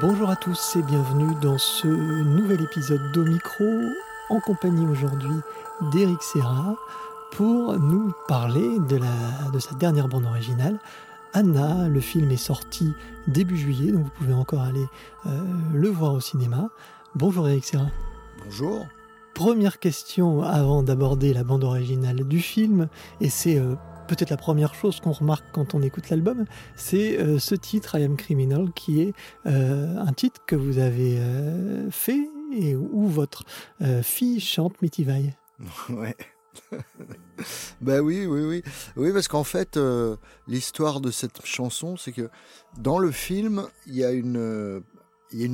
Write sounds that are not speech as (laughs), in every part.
Bonjour à tous et bienvenue dans ce nouvel épisode d'Omicro en compagnie aujourd'hui d'Eric Serra pour nous parler de, la, de sa dernière bande originale. Anna, le film est sorti début juillet, donc vous pouvez encore aller euh, le voir au cinéma. Bonjour Eric Serra. Bonjour. Première question avant d'aborder la bande originale du film, et c'est euh, peut-être la première chose qu'on remarque quand on écoute l'album, c'est euh, ce titre I Am Criminal qui est un titre que vous avez fait et où votre fille chante Mitivaille. (laughs) Ouais. (laughs) ben oui, oui, oui. Oui, parce qu'en fait, euh, l'histoire de cette chanson, c'est que dans le film, il y a une. Euh,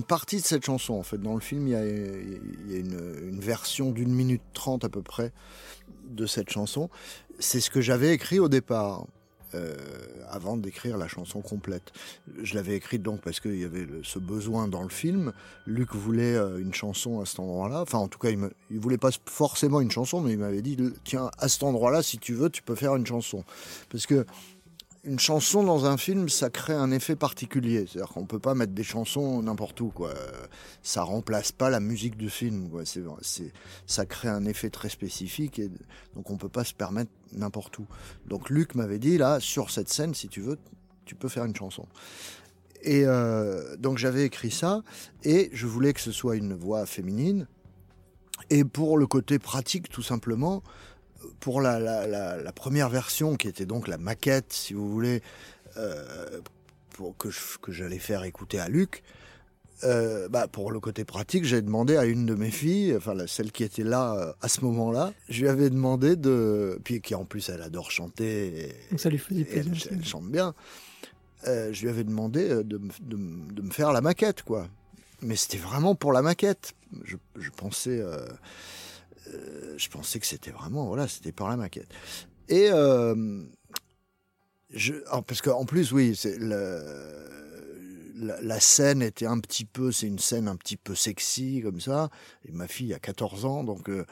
partie de cette chanson, en fait. Dans le film, il y a, une, version d'une minute trente à peu près de cette chanson. C'est ce que j'avais écrit au départ. Euh, avant d'écrire la chanson complète. Je l'avais écrite donc parce qu'il y avait ce besoin dans le film. Luc voulait euh, une chanson à cet endroit-là. Enfin, en tout cas, il, me, il voulait pas forcément une chanson, mais il m'avait dit tiens, à cet endroit-là, si tu veux, tu peux faire une chanson. Parce que une chanson dans un film, ça crée un effet particulier. C'est-à-dire qu'on peut pas mettre des chansons n'importe où, quoi. Ça remplace pas la musique du film, quoi. C'est, ça crée un effet très spécifique et donc on peut pas se permettre n'importe où. Donc Luc m'avait dit, là, sur cette scène, si tu veux, tu peux faire une chanson. Et euh, donc j'avais écrit ça et je voulais que ce soit une voix féminine. Et pour le côté pratique, tout simplement, pour la, première version, qui était donc la maquette, si vous voulez, euh, pour que, que j'allais faire écouter à Luc, euh, bah, pour le côté pratique, j'ai demandé à une de mes filles, enfin celle qui était là euh, à ce moment-là, je lui avais demandé de, puis qui en plus elle adore chanter, et, ça lui faisait plaisir. Elle, chante bien. je lui avais demandé de, de, de, me faire la maquette, quoi. Mais c'était vraiment pour la maquette. Je, je pensais. Euh, je pensais que c'était vraiment, voilà, c'était par la maquette. Et euh, je, parce qu'en plus, oui, c'est la, la, scène était un petit peu, c'est une scène un petit peu sexy comme ça. Et ma fille a 14 ans, donc euh,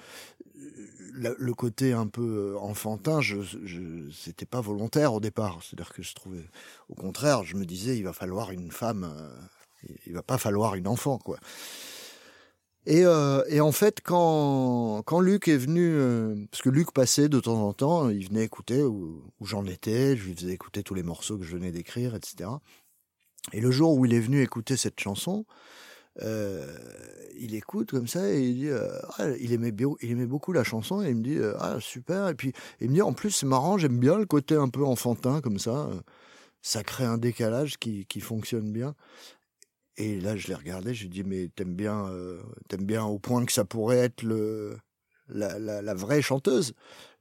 le côté un peu enfantin, je, je c'était pas volontaire au départ. C'est-à-dire que je trouvais, au contraire, je me disais, il va falloir une femme, il va pas falloir une enfant, quoi. Et, euh, et, en fait, quand, quand Luc est venu, euh, parce que Luc passait de temps en temps, il venait écouter où, où j'en étais, je lui faisais écouter tous les morceaux que je venais d'écrire, etc. Et le jour où il est venu écouter cette chanson, euh, il écoute comme ça et il dit, euh, ah, il aimait il aimait beaucoup la chanson et il me dit, euh, ah super. Et puis il me dit, en plus c'est marrant, j'aime bien le côté un peu enfantin comme ça. Ça crée un décalage qui, qui fonctionne bien. Et là, je l'ai regardé, je lui ai dit, mais t'aimes bien, euh, t'aimes bien au point que ça pourrait être le, la, la, la vraie chanteuse?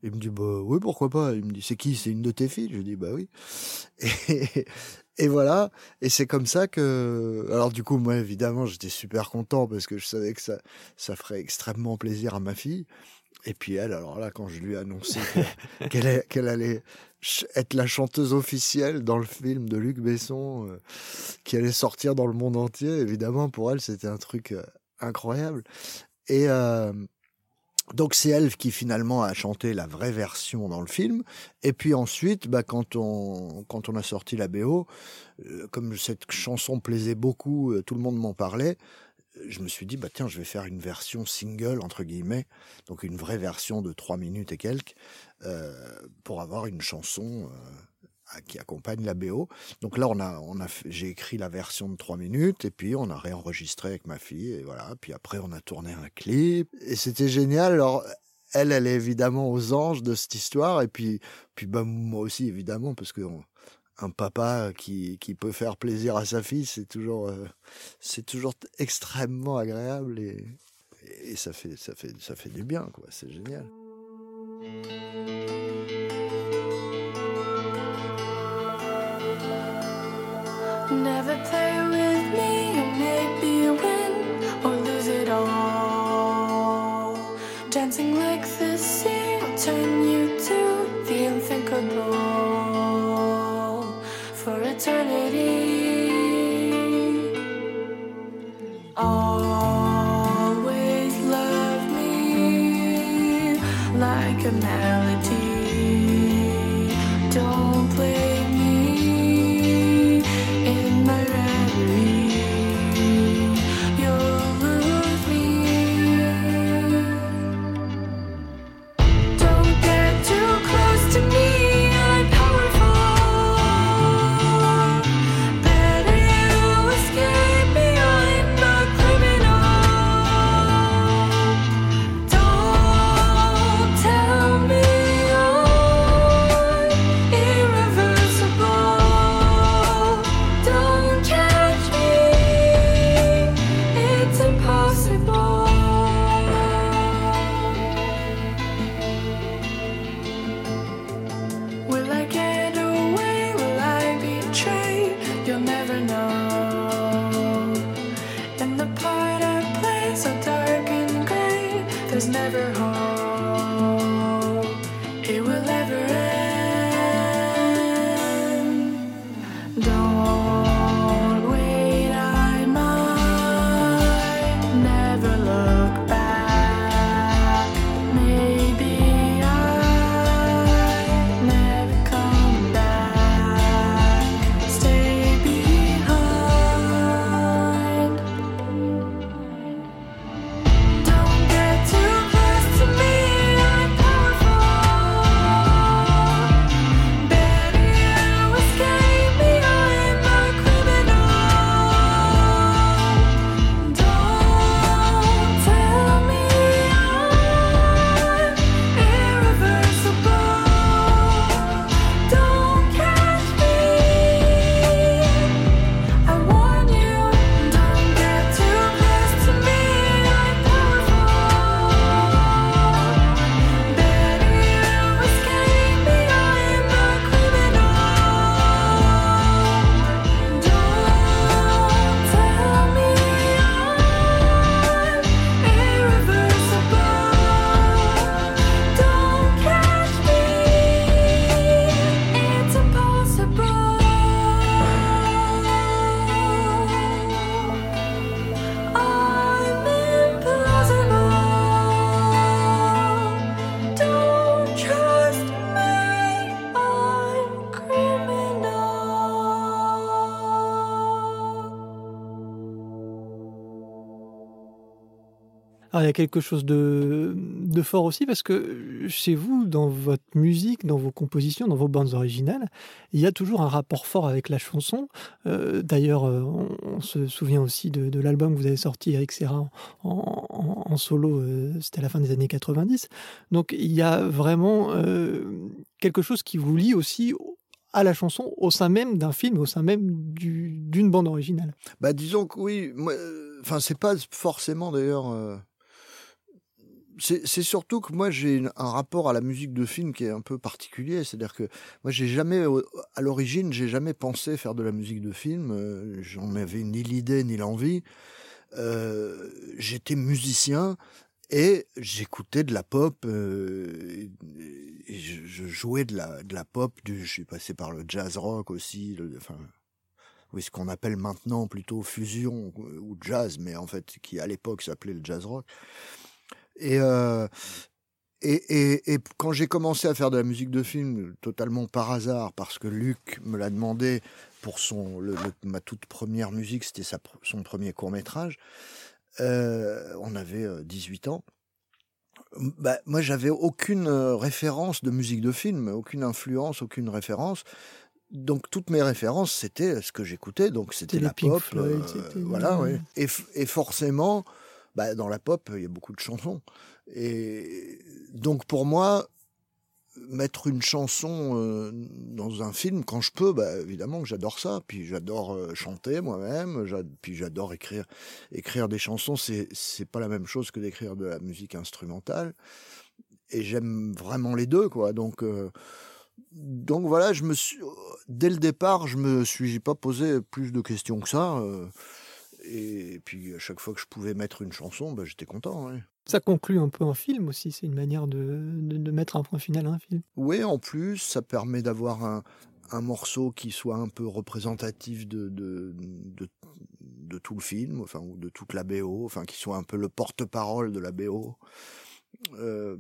Il me dit, bah oui, pourquoi pas? Il me dit, c'est qui? C'est une de tes filles? Je dis, bah oui. (laughs) Et, et voilà, et c'est comme ça que... Alors du coup, moi, évidemment, j'étais super content parce que je savais que ça, ça ferait extrêmement plaisir à ma fille. Et puis elle, alors là, quand je lui ai annoncé (laughs) qu'elle allait être la chanteuse officielle dans le film de Luc Besson, euh, qui allait sortir dans le monde entier, évidemment, pour elle, c'était un truc euh, incroyable. Et euh, donc c'est elle qui finalement a chanté la vraie version dans le film. Et puis ensuite, bah, quand on quand on a sorti la BO, comme cette chanson plaisait beaucoup, tout le monde m'en parlait je me suis dit, bah tiens, je vais faire une version single, entre guillemets, donc une vraie version de trois minutes et quelques, euh, pour avoir une chanson euh, qui accompagne la BO. Donc là, on a, on a, j'ai écrit la version de trois minutes, et puis on a réenregistré avec ma fille, et voilà. Puis après, on a tourné un clip, et c'était génial. Alors, elle, elle est évidemment aux anges de cette histoire, et puis, puis bah, moi aussi, évidemment, parce que un papa qui, qui peut faire plaisir à sa fille, c'est toujours, euh, c'est toujours extrêmement agréable et, ça fait, ça fait, ça fait du bien, quoi. C'est génial. Alors, il y a quelque chose de, fort aussi parce que chez vous, dans votre musique, dans vos compositions, dans vos bandes originales, il y a toujours un rapport fort avec la chanson. Euh, D'ailleurs, euh, on, se souvient aussi de, l'album que vous avez sorti, Eric Serra, en, solo, euh, c'était à la fin des années 90. Donc, il y a vraiment quelque chose qui vous lie aussi à la chanson au sein même d'un film, au sein même du- d'une bande originale. Bah disons que oui, enfin c'est pas forcément d'ailleurs. C'est surtout que moi j'ai un rapport à la musique de film qui est un peu particulier, c'est-à-dire que moi j'ai jamais, à l'origine, j'ai jamais pensé faire de la musique de film. euh, J'en avais ni l'idée ni l'envie. Euh, J'étais musicien et j'écoutais de la pop. euh, je, jouais de la de la pop. Du, je suis passé par le jazz rock aussi. le- enfin oui, ce qu'on appelle maintenant plutôt fusion ou jazz, mais en fait qui à l'époque s'appelait le jazz rock. Et, euh, et, et, et quand j'ai commencé à faire de la musique de film totalement par hasard, parce que Luc me l'a demandé pour son, le- le- ma toute première musique, c'était son premier court métrage, euh, on avait euh, 18 ans. Bah, moi, j'avais aucune euh, référence de musique de film, aucune influence, aucune référence. Donc toutes mes références, c'était ce que j'écoutais, donc c'était la pop, Floyd, euh, voilà, oui. Et, et forcément, bah, dans la pop, il y a beaucoup de chansons. Et donc pour moi, mettre une chanson euh, dans un film, quand je peux, bah, évidemment que j'adore ça. Puis j'adore euh, chanter moi-même, puis j'adore écrire, écrire des chansons. C'est c'est pas la même chose que d'écrire de la musique instrumentale. Et j'aime vraiment les deux, quoi. Donc euh, donc voilà, je me suis, dès le départ, je me suis pas posé plus de questions que ça. Et puis à chaque fois que je pouvais mettre une chanson, bah, j'étais content. ouais. Ça conclut un peu un film aussi, c'est une manière de, de, de mettre un point final à un film. Oui, en plus, ça permet d'avoir un, un morceau qui soit un peu représentatif de, de, de, de tout le film, enfin, ou de toute la BO, enfin, qui soit un peu le porte-parole de la BO. Euh,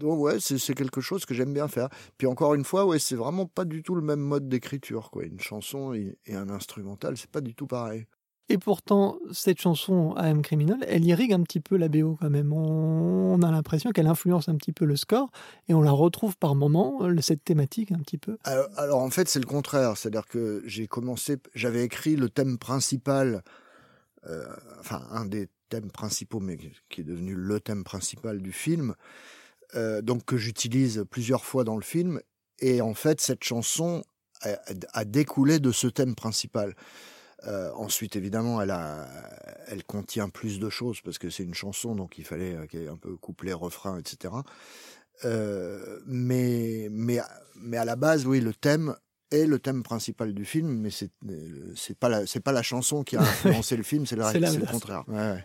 donc ouais, c'est quelque chose que j'aime bien faire. Puis encore une fois, ouais, c'est vraiment pas du tout le même mode d'écriture, quoi. Une chanson et, et un instrumental, c'est pas du tout pareil. Et pourtant, cette chanson AM Criminal, elle irrigue un petit peu la BO quand même. On, a l'impression qu'elle influence un petit peu le score et on la retrouve par moments, euh, cette thématique un petit peu. Alors, alors, en fait, c'est le contraire. C'est-à-dire que j'ai commencé, j'avais écrit le thème principal, euh, enfin un des thèmes principaux, mais qui est devenu le thème principal du film, euh, donc que j'utilise plusieurs fois dans le film. Et en fait, cette chanson a, a découlé de ce thème principal. Euh, ensuite, évidemment, elle, a, elle contient plus de choses parce que c'est une chanson, donc il fallait euh, qu'il y ait un peu couplet, refrain, etc. Euh, mais, mais, mais à la base, oui, le thème est le thème principal du film, mais c'est euh, c'est pas la c'est pas la chanson qui a (laughs) influencé le film, c'est le, le contraire. Ouais, ouais.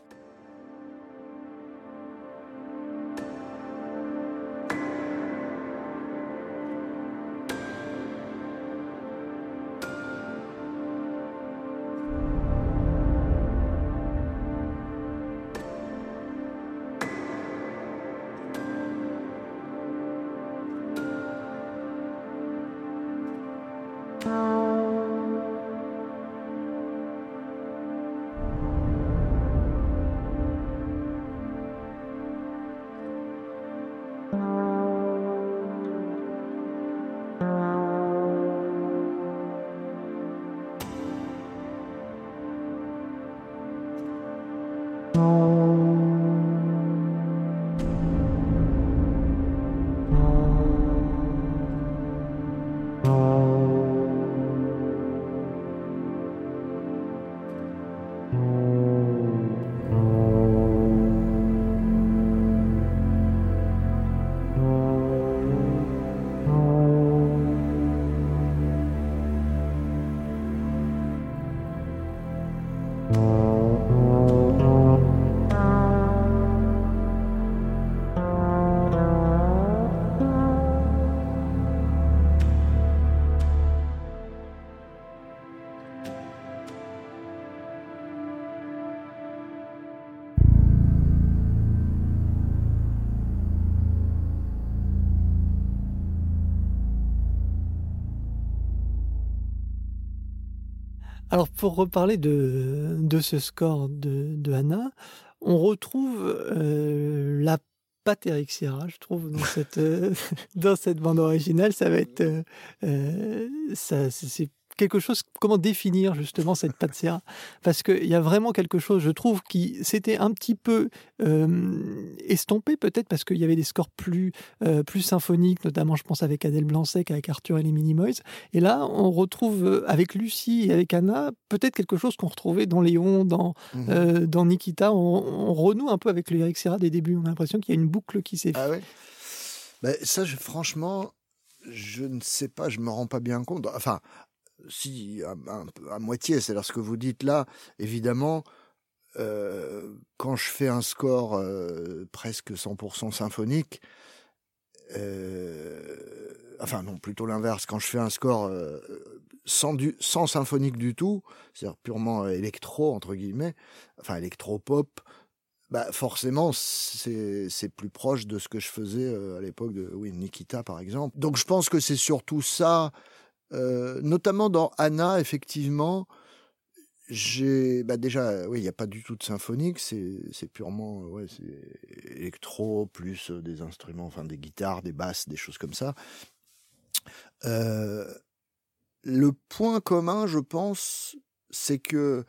Alors pour reparler de, ce score de, de Anna, on retrouve euh, la patte Eric Serra, je trouve, (laughs) dans cette, bande originale. Ça va être... euh, euh, quelque chose... Comment définir justement cette Serra Parce qu'il y a vraiment quelque chose, je trouve, qui s'était un petit peu euh, estompé peut-être parce qu'il y avait des scores plus, euh, plus symphoniques, notamment je pense avec Adèle Blanc-Sec, avec Arthur et les Minimoys. Et là, on retrouve euh, avec Lucie et avec Anna peut-être quelque chose qu'on retrouvait dans Léon, dans, Mhm. euh, dans Nikita. On, on renoue un peu avec le Eric Serra des débuts. On a l'impression qu'il y a une boucle qui s'est Ah ouais Ben, Ça, je- franchement, je ne sais pas, je me rends pas bien compte. Enfin, si, à, moitié, c'est-à-dire ce que vous dites là, évidemment, euh, quand je fais un score euh, presque 100% symphonique, euh, enfin non, plutôt l'inverse, quand je fais un score euh, sans, du, sans symphonique du tout, c'est-à-dire purement euh, électro, entre guillemets, enfin électro-pop, bah forcément, c'est c'est plus proche de ce que je faisais euh, à l'époque de oui, Nikita, par exemple. Donc je pense que c'est surtout ça, euh, notamment dans Anna, effectivement. J'ai bah déjà, euh, oui, il n'y a pas du tout de symphonique, c'est purement euh, ouais, électro plus des instruments, enfin des guitares, des basses, des choses comme ça. Le point commun, je pense, c'est que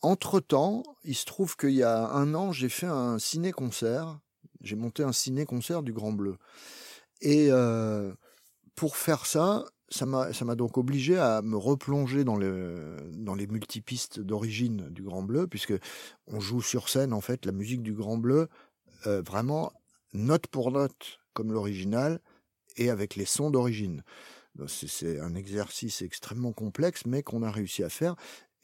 entre-temps, il se trouve qu'il y a un an, j'ai fait un ciné-concert. J'ai monté un ciné-concert du Grand Bleu. Et pour faire ça, ça m'a donc obligé à me replonger dans, le, dans les multipistes d'origine du Grand Bleu, puisque on joue sur scène, en fait, la musique du Grand Bleu, euh, vraiment note pour note, comme l'original, et avec les sons d'origine. C'est un exercice extrêmement complexe, mais qu'on a réussi à faire.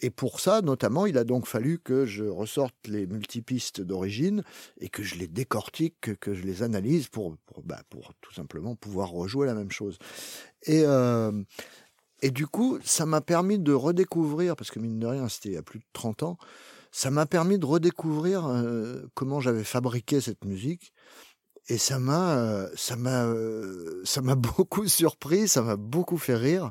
Et pour ça, notamment, il a donc fallu que je ressorte les multipistes d'origine et que je les décortique, que, je les analyse pour, pour, bah, pour tout simplement pouvoir rejouer la même chose. Et, euh, et du coup, ça m'a permis de redécouvrir, parce que mine de rien, c'était il y a plus de 30 ans, ça m'a permis de redécouvrir euh, comment j'avais fabriqué cette musique. Et ça m'a, euh, ça m'a, euh, ça m'a (laughs) beaucoup surpris, ça m'a beaucoup fait rire,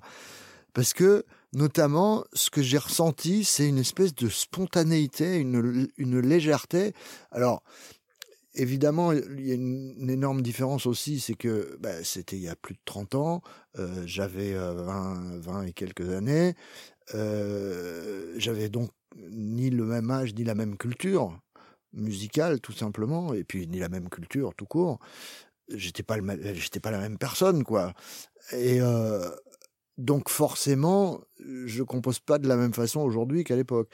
parce que notamment, ce que j'ai ressenti, c'est une espèce de spontanéité, une, une légèreté. Alors, évidemment, il y a une, énorme différence aussi, c'est que bah, c'était il y a plus de 30 ans, euh, j'avais euh, 20, 20 et quelques années, euh, j'avais donc ni le même âge, ni la même culture musicale, tout simplement, et puis ni la même culture, tout court. J'étais pas pas la même personne, quoi. Et euh, donc forcément, je compose pas de la même façon aujourd'hui qu'à l'époque.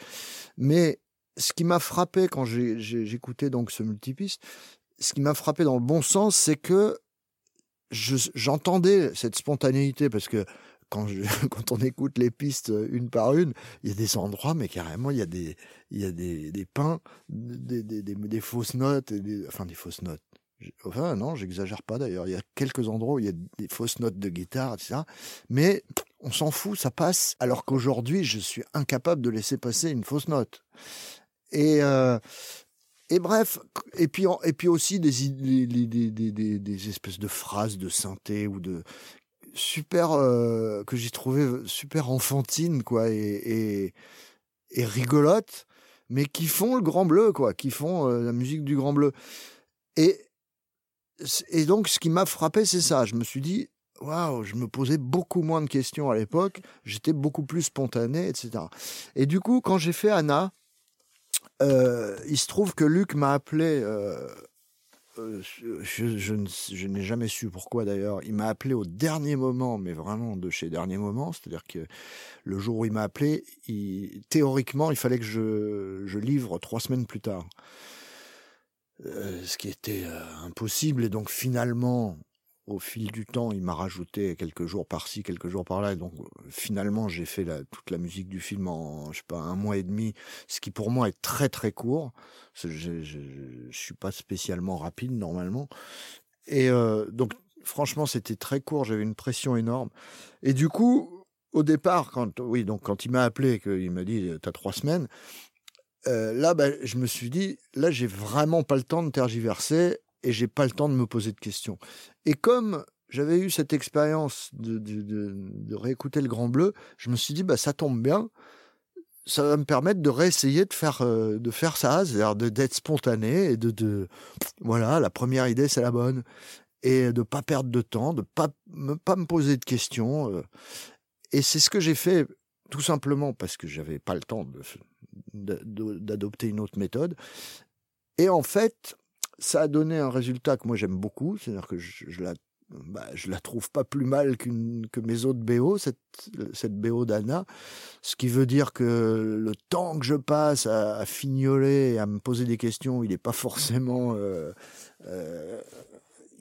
Mais ce qui m'a frappé quand j'écoutais donc ce multipiste, ce qui m'a frappé dans le bon sens, c'est que je- j'entendais cette spontanéité parce que quand, (laughs) on écoute les pistes une par une, il y a des endroits, mais carrément, il y a des, il y a des, des pins, des, des, des, fausses notes, et enfin des fausses notes. Enfin, non, j'exagère pas d'ailleurs. Il y a quelques endroits où il y a des fausses notes de guitare, etc. Mais on s'en fout, ça passe. Alors qu'aujourd'hui, je suis incapable de laisser passer une fausse note. Et, euh, et bref, et puis, et puis aussi des, des, des, espèces de phrases de synthé ou de super euh, que j'ai trouvé super enfantines quoi et, et, et rigolotes, mais qui font le Grand Bleu quoi, qui font euh, la musique du Grand Bleu. Et et donc ce qui m'a frappé c'est ça. Je me suis dit waouh, je me posais beaucoup moins de questions à l'époque, j'étais beaucoup plus spontané, etc. Et du coup, quand j'ai fait Anna, euh, il se trouve que Luc m'a appelé. euh, euh, je, n'ai jamais su pourquoi d'ailleurs. Il m'a appelé au dernier moment, mais vraiment de chez dernier moment. C'est-à-dire que le jour où il m'a appelé, théoriquement, il fallait que je livre trois semaines plus tard. Euh, ce qui était euh, impossible. Et donc finalement, au fil du temps, il m'a rajouté quelques jours par-ci, quelques jours par-là. Et donc, euh, finalement, j'ai fait la, toute la musique du film en, je sais pas, un mois et demi, ce qui pour moi est très très court. Je, je, je suis pas spécialement rapide normalement. Et euh, donc, franchement, c'était très court. J'avais une pression énorme. Et du coup, au départ, quand, oui, donc quand il m'a appelé, qu'il m'a dit, t'as trois semaines. Euh, là, bah, je me suis dit, là, j'ai vraiment pas le temps de tergiverser et j'ai pas le temps de me poser de questions. Et comme j'avais eu cette expérience de, de, de, de réécouter le Grand Bleu, je me suis dit, bah, ça tombe bien. Ça va me permettre de réessayer de faire, euh, de faire ça, c'est-à-dire d'être spontané et de, de, voilà, la première idée, c'est la bonne. Et de pas perdre de temps, de pas pas me poser de questions. euh. Et c'est ce que j'ai fait, tout simplement parce que j'avais pas le temps de- d'adopter une autre méthode. Et en fait, ça a donné un résultat que moi j'aime beaucoup, c'est-à-dire que je, je la bah, je la trouve pas plus mal qu'une que mes autres BO, cette, cette BO d'Anna, ce qui veut dire que le temps que je passe à, fignoler et à me poser des questions, il est pas forcément, euh, euh,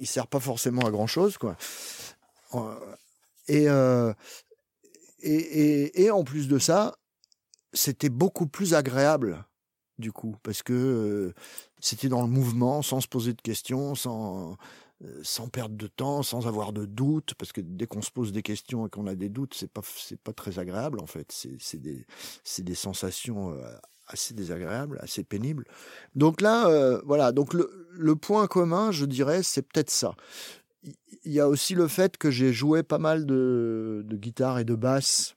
il sert pas forcément à grand chose, quoi. Euh, et, et, et en plus de ça, c'était beaucoup plus agréable du coup, parce que c'était dans le mouvement, sans se poser de questions, sans, sans perdre de temps, sans avoir de doutes, parce que dès qu'on se pose des questions et qu'on a des doutes, c'est pas c'est pas très agréable en fait. C'est c'est des c'est des sensations assez désagréables, assez pénibles. Donc là, voilà. Donc le le point commun, je dirais, c'est peut-être ça. Il il y a aussi le fait que j'ai joué pas mal de, de guitare et de basse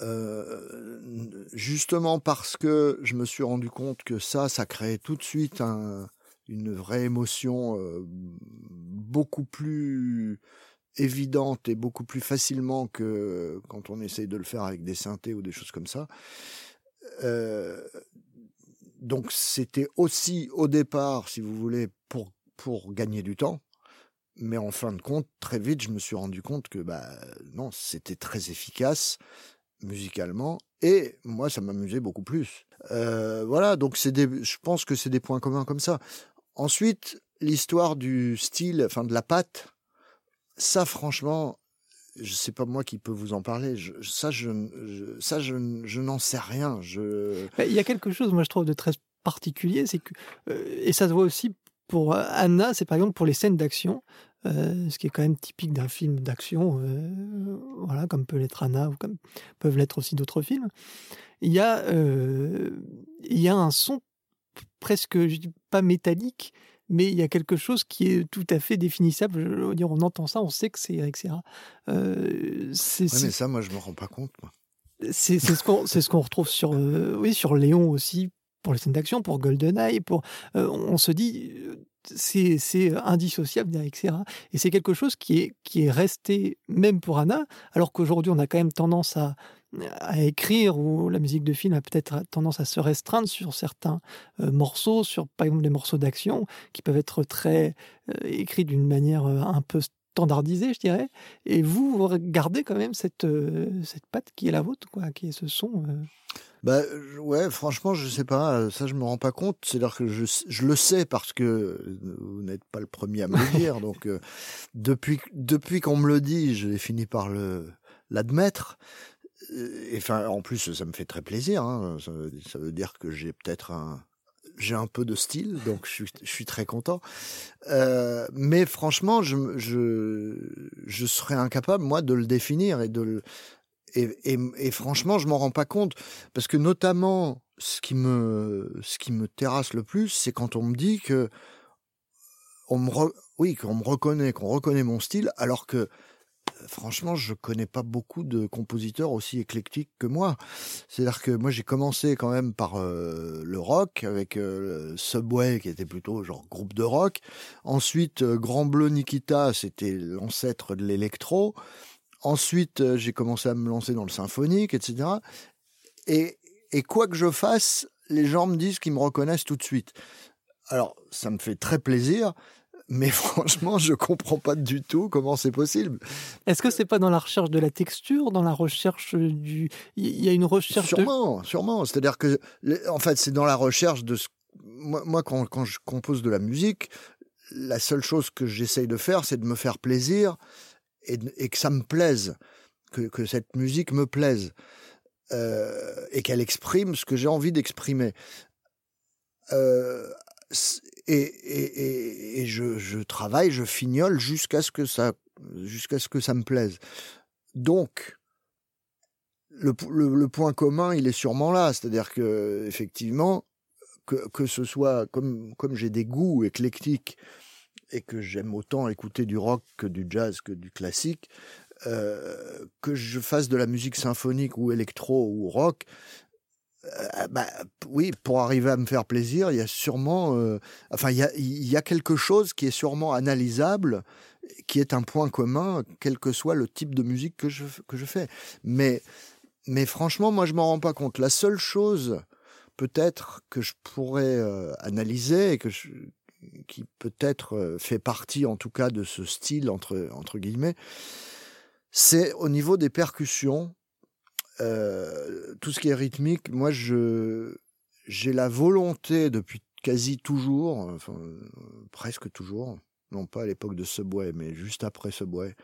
euh, justement parce que je me suis rendu compte que ça, ça créait tout de suite un- une vraie émotion euh, beaucoup plus évidente et beaucoup plus facilement que quand on essaye de le faire avec des synthés ou des choses comme ça. Euh, donc c'était aussi au départ, si vous voulez, pour, pour gagner du temps. Mais en fin de compte, très vite, je me suis rendu compte que bah non, c'était très efficace musicalement et moi ça m'amusait beaucoup plus. Euh, voilà, donc c'est des, je pense que c'est des points communs comme ça. Ensuite, l'histoire du style, enfin de la patte, ça franchement, je sais pas moi qui peut vous en parler. Je, ça, je, ça, je, je n'en sais rien. Je, Il y a quelque chose, moi, je trouve, de très particulier, c'est que, euh, et ça se voit aussi pour Anna, c'est par exemple pour les scènes d'action, euh, ce qui est quand même typique d'un film d'action, euh, voilà, comme peut l'être Anna ou comme peuvent l'être aussi d'autres films. Il y a, euh, il y a un son presque, je dis pas métallique, mais il y a quelque chose qui est tout à fait définissable. Je veux dire, on entend ça, on sait que c'est Eric Serra. Euh, c'est- mais ça, moi, je me rends pas compte. Moi. c'est ce qu'on ce qu'on retrouve sur euh, oui sur Léon aussi pour les scènes d'action pour GoldenEye pour euh, on se dit euh, c'est c'est indissociable Serra et c'est quelque chose qui est qui est resté même pour Anna alors qu'aujourd'hui on a quand même tendance à à écrire ou la musique de film a peut-être tendance à se restreindre sur certains euh, morceaux sur par exemple des morceaux d'action qui peuvent être très euh, écrits d'une manière euh, un peu standardisée je dirais et vous, vous gardez quand même cette, euh, cette patte qui est la vôtre, quoi, qui est ce son. Bah ouais, franchement, je sais pas. euh, Ça, je me rends pas compte. C'est-à-dire que je, je le sais parce que euh, vous n'êtes pas le premier à me le dire. donc euh, depuis depuis qu'on me le dit, j'ai fini par le l'admettre. Et enfin, en plus, ça me fait très plaisir. Hein. Ça, veut, ça veut dire que j'ai peut-être un j'ai un peu de style, donc je suis, je suis très content. Euh, mais franchement, je, je, je serais incapable, moi, de le définir et de le, et, franchement, je m'en rends pas compte parce que notamment, ce qui me, ce qui me terrasse le plus, c'est quand on me dit que on me, oui, qu'on me reconnaît, qu'on reconnaît mon style, alors que franchement, je connais pas beaucoup de compositeurs aussi éclectiques que moi. C'est-à-dire que moi, j'ai commencé quand même par euh, le rock avec euh, Subway, qui était plutôt genre groupe de rock. Ensuite, euh, Grand Bleu Nikita, c'était l'ancêtre de l'électro. Ensuite, euh, j'ai commencé à me lancer dans le symphonique, etc. Et, et quoi que je fasse, les gens me disent qu'ils me reconnaissent tout de suite. Alors, ça me fait très plaisir, mais (laughs) franchement, je comprends pas du tout comment c'est possible. Est-ce que c'est pas dans la recherche de la texture, dans la recherche du. Il y a une recherche de. Sûrement, sûrement. C'est-à-dire que, en fait, c'est dans la recherche de ce. Moi, moi, quand, quand je compose de la musique, la seule chose que j'essaye de faire, c'est de me faire plaisir et, que ça me plaise, que, que cette musique me plaise euh, et qu'elle exprime ce que j'ai envie d'exprimer. Euh, et, et, et, je, je travaille, je fignole jusqu'à ce que ça, jusqu'à ce que ça me plaise. Donc, le, le, le point commun, il est sûrement là, c'est-à-dire que effectivement, que, que ce soit comme comme j'ai des goûts éclectiques et que j'aime autant écouter du rock que du jazz que du classique, euh, que je fasse de la musique symphonique ou électro ou rock, euh, bah, oui, pour arriver à me faire plaisir, il y a sûrement, euh, enfin, il y a, quelque chose qui est sûrement analysable, qui est un point commun, quel que soit le type de musique que je, que je fais. Mais, mais franchement, moi, je m'en rends pas compte. La seule chose, peut-être, que je pourrais analyser et que je, qui peut-être euh, fait partie, en tout cas, de ce style, entre, entre guillemets, c'est au niveau des percussions euh, tout ce qui est rythmique, moi, je j'ai la volonté depuis quasi toujours, enfin presque toujours, non pas à l'époque de Subway, mais juste après Subway,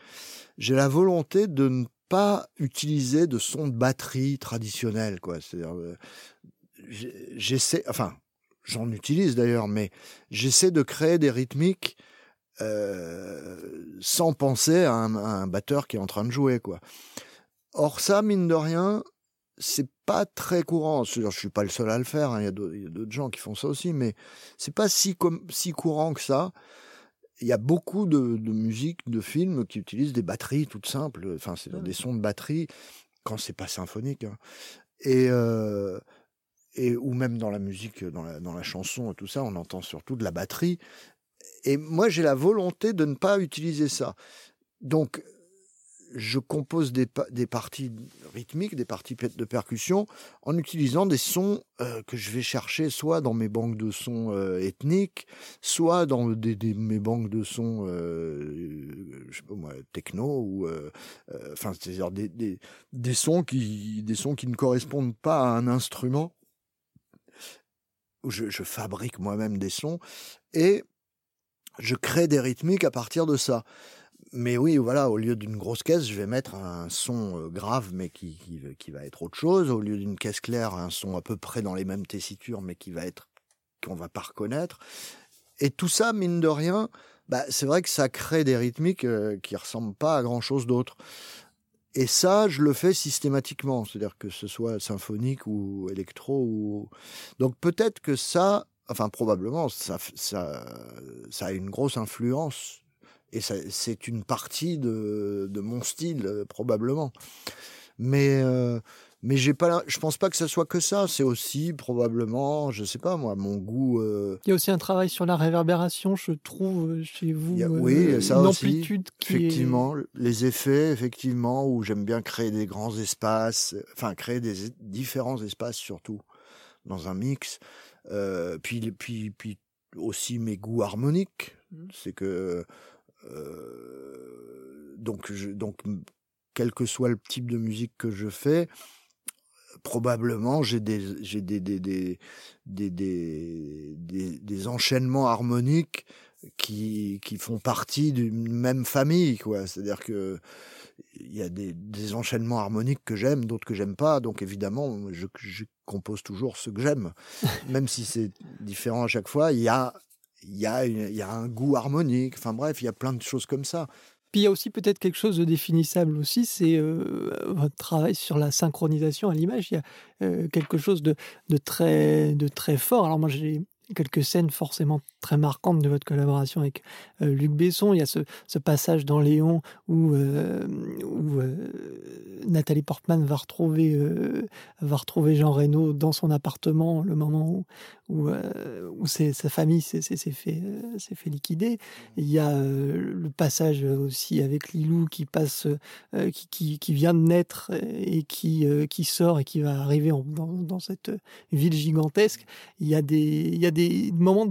j'ai la volonté de ne pas utiliser de son de batterie traditionnel, quoi. C'est-à-dire, euh, j'essaie, enfin, j'en utilise d'ailleurs, mais j'essaie de créer des rythmiques euh, sans penser à un, à un batteur qui est en train de jouer, quoi. Or ça, mine de rien, c'est pas très courant. Je suis pas le seul à le faire. hein, Il y a d'autres il y a d'autres gens qui font ça aussi, mais c'est pas si com- si courant que ça. Il y a beaucoup de, de musique, de films qui utilisent des batteries toutes simples. Enfin, c'est des sons de batterie quand c'est pas symphonique. hein. Et euh, et ou même dans la musique, dans la, dans la chanson tout ça, on entend surtout de la batterie. Et moi, j'ai la volonté de ne pas utiliser ça. Donc, je compose des, des parties rythmiques, des parties de percussion, en utilisant des sons euh, que je vais chercher soit dans mes banques de sons euh, ethniques, soit dans des, des- mes banques de sons, euh, je sais pas moi, techno ou, euh, euh, enfin, c'est-à-dire des, des sons qui, des sons qui ne correspondent pas à un instrument. Je, je fabrique moi-même des sons et je crée des rythmiques à partir de ça. Mais oui, voilà, au lieu d'une grosse caisse, je vais mettre un son euh, grave, mais qui, qui, qui va être autre chose. Au lieu d'une caisse claire, un son à peu près dans les mêmes tessitures, mais qui va être qu'on va pas reconnaître. Et tout ça, mine de rien, bah, c'est vrai que ça crée des rythmiques euh, qui ressemblent pas à grand chose d'autre. Et ça, je le fais systématiquement, c'est-à-dire que ce soit symphonique ou électro. Ou... Donc peut-être que ça, enfin probablement, ça, a une grosse influence et c'est une partie de, de mon style euh, probablement. Mais euh, mais j'ai pas, la- je pense pas que ça soit que ça. C'est aussi probablement, je sais pas moi, mon goût. euh, Il y a aussi un travail sur la réverbération, je trouve, chez vous. Euh, oui, ça une aussi, amplitude qui est- effectivement, les effets, effectivement, où j'aime bien créer des grands espaces, enfin créer des es- différents espaces surtout dans un mix. Euh, puis, puis, puis aussi mes goûts harmoniques. Mhm. C'est que euh, donc, je, donc, quel que soit le type de musique que je fais, probablement j'ai des j'ai des des des des, des, des- des enchaînements harmoniques qui qui font partie d'une même famille quoi. C'est à dire que il y a des, des enchaînements harmoniques que j'aime d'autres que j'aime pas. Donc évidemment je, je compose toujours ce que j'aime. (laughs) Même si c'est différent à chaque fois il y a il y a une- il y a un goût harmonique. Enfin bref il y a plein de choses comme ça Puis il y a aussi peut-être quelque chose de définissable aussi, c'est votre travail sur la synchronisation à l'image. Il y a quelque chose de, de très, de très fort. Alors moi j'ai quelques scènes forcément très marquantes de votre collaboration avec euh, Luc Besson. Il y a ce, passage dans Léon où, euh, où euh, Nathalie Portman va retrouver, euh, va retrouver Jean Reno dans son appartement le moment où, où, où sa famille s'est fait, fait liquider. Il y a le passage aussi avec Lilou qui passe, qui, qui, vient de naître et qui, qui sort et qui va arriver dans, dans cette ville gigantesque. Il y a des, il y a des moments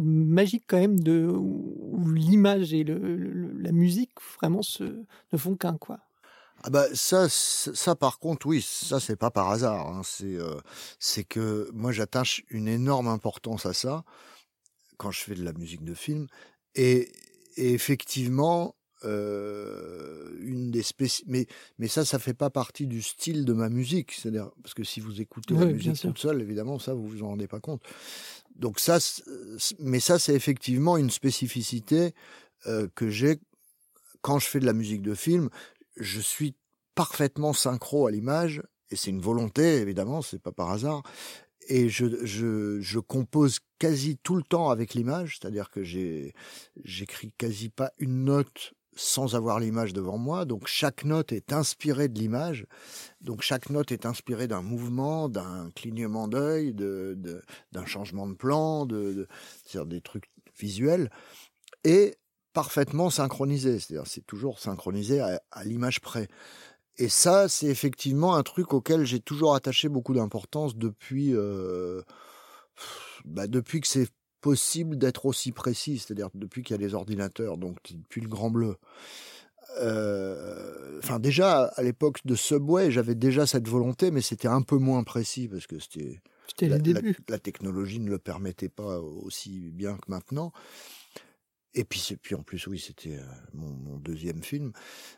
quand même de, où, l'image et le, le- la musique vraiment se, ne font qu'un. quoi. Ah bah ça, ça par contre, oui, ça c'est pas par hasard. hein. C'est euh, c'est que moi j'attache une énorme importance à ça quand je fais de la musique de film. Et, et effectivement, euh, une des spéci... mais mais ça, ça fait pas partie du style de ma musique. C'est-à-dire parce que si vous écoutez la Ouais, bien musique toute seule, évidemment, ça vous vous en rendez pas compte. Donc ça, mais ça, c'est effectivement une spécificité euh, que j'ai quand je fais de la musique de film. Je suis parfaitement synchro à l'image et c'est une volonté, évidemment, c'est pas par hasard. Et je, je, je compose quasi tout le temps avec l'image, c'est-à-dire que j'écris quasi pas une note sans avoir l'image devant moi. Donc chaque note est inspirée de l'image. Donc chaque note est inspirée d'un mouvement, d'un clignement d'œil, de, de- d'un changement de plan, de, de- des trucs visuels, et parfaitement synchronisé. C'est-à-dire c'est toujours synchronisé à, à l'image près. Et ça, c'est effectivement un truc auquel j'ai toujours attaché beaucoup d'importance depuis, euh, bah, depuis que c'est possible d'être aussi précis, c'est-à-dire depuis qu'il y a les ordinateurs, donc depuis le Grand Bleu. Euh, Enfin, déjà à l'époque de Subway, j'avais déjà cette volonté, mais c'était un peu moins précis parce que c'était C'était la, la- la technologie ne le permettait pas aussi bien que maintenant. Et puis, puis en plus, oui, c'était euh, mon, mon deuxième film.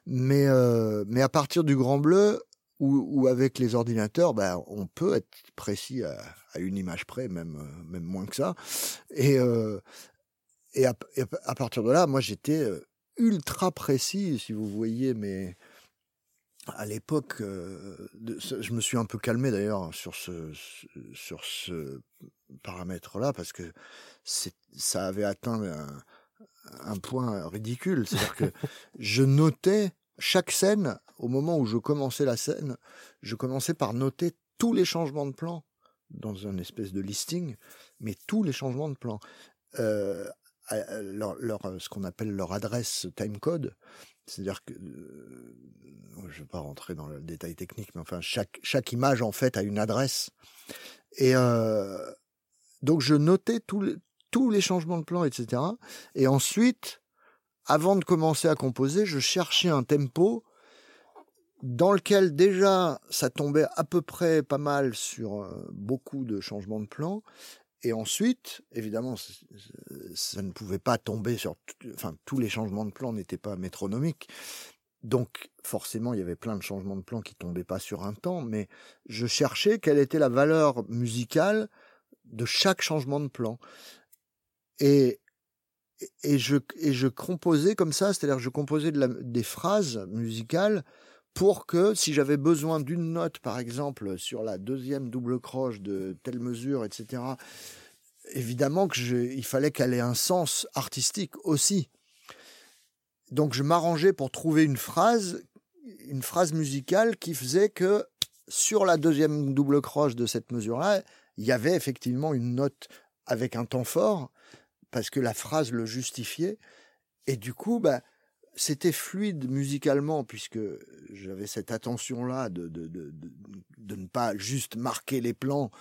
Mais, euh, mais à partir du Grand Bleu, ou, ou avec les ordinateurs, bah, on peut être précis à, à une image près, même, euh, même moins que ça. Et, euh, et, à, et à partir de là, moi, j'étais euh, ultra précis, si vous voyez, mais à l'époque, euh, je me suis un peu calmé d'ailleurs sur ce, sur ce paramètre-là parce que ça avait atteint un, un point ridicule. C'est-à-dire que (laughs) je notais chaque scène, au moment où je commençais la scène, je commençais par noter tous les changements de plan dans un espèce de listing, mais tous les changements de plan. Euh, leur, ce qu'on appelle leur adresse timecode, c'est-à-dire que, euh, je ne vais pas rentrer dans le détail technique, mais enfin, chaque, chaque image, en fait, a une adresse. Et euh, donc, je notais tous les changements de plan, etc. Et ensuite, avant de commencer à composer, je cherchais un tempo dans lequel déjà ça tombait à peu près pas mal sur euh, beaucoup de changements de plan. Et ensuite, évidemment, ça ne pouvait pas tomber sur, enfin, tous les changements de plan n'étaient pas métronomiques. Donc, forcément, il y avait plein de changements de plan qui tombaient pas sur un temps, mais je cherchais quelle était la valeur musicale de chaque changement de plan. Et, et je, et je composais comme ça, c'est-à-dire je composais des phrases musicales pour que si j'avais besoin d'une note, par exemple, sur la deuxième double croche de telle mesure, etc., évidemment que il fallait qu'elle ait un sens artistique aussi. Donc je m'arrangeais pour trouver une phrase, une phrase musicale qui faisait que sur la deuxième double croche de cette mesure-là, il y avait effectivement une note avec un temps fort parce que la phrase le justifiait. Et du coup, bah, c'était fluide musicalement puisque j'avais cette attention-là de, de, de, de, de ne pas juste marquer les plans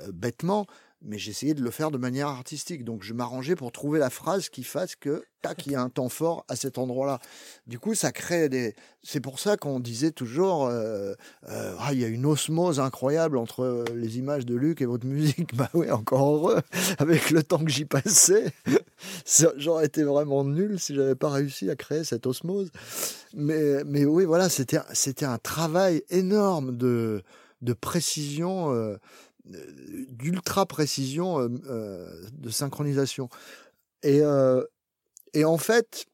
euh, bêtement, mais j'essayais de le faire de manière artistique. Donc je m'arrangeais pour trouver la phrase qui fasse que, tac, il y a un temps fort à cet endroit-là. Du coup, ça crée des... C'est pour ça qu'on disait toujours, euh, euh, ah, il y a une osmose incroyable entre euh, les images de Luc et votre musique. (laughs) Bah oui, encore heureux, avec le temps que j'y passais. (laughs) J'aurais été vraiment nul si j'avais pas réussi à créer cette osmose. Mais, mais oui, voilà, c'était, c'était un travail énorme de, de précision, d'ultra précision euh, euh, de synchronisation. Et, euh, et en fait,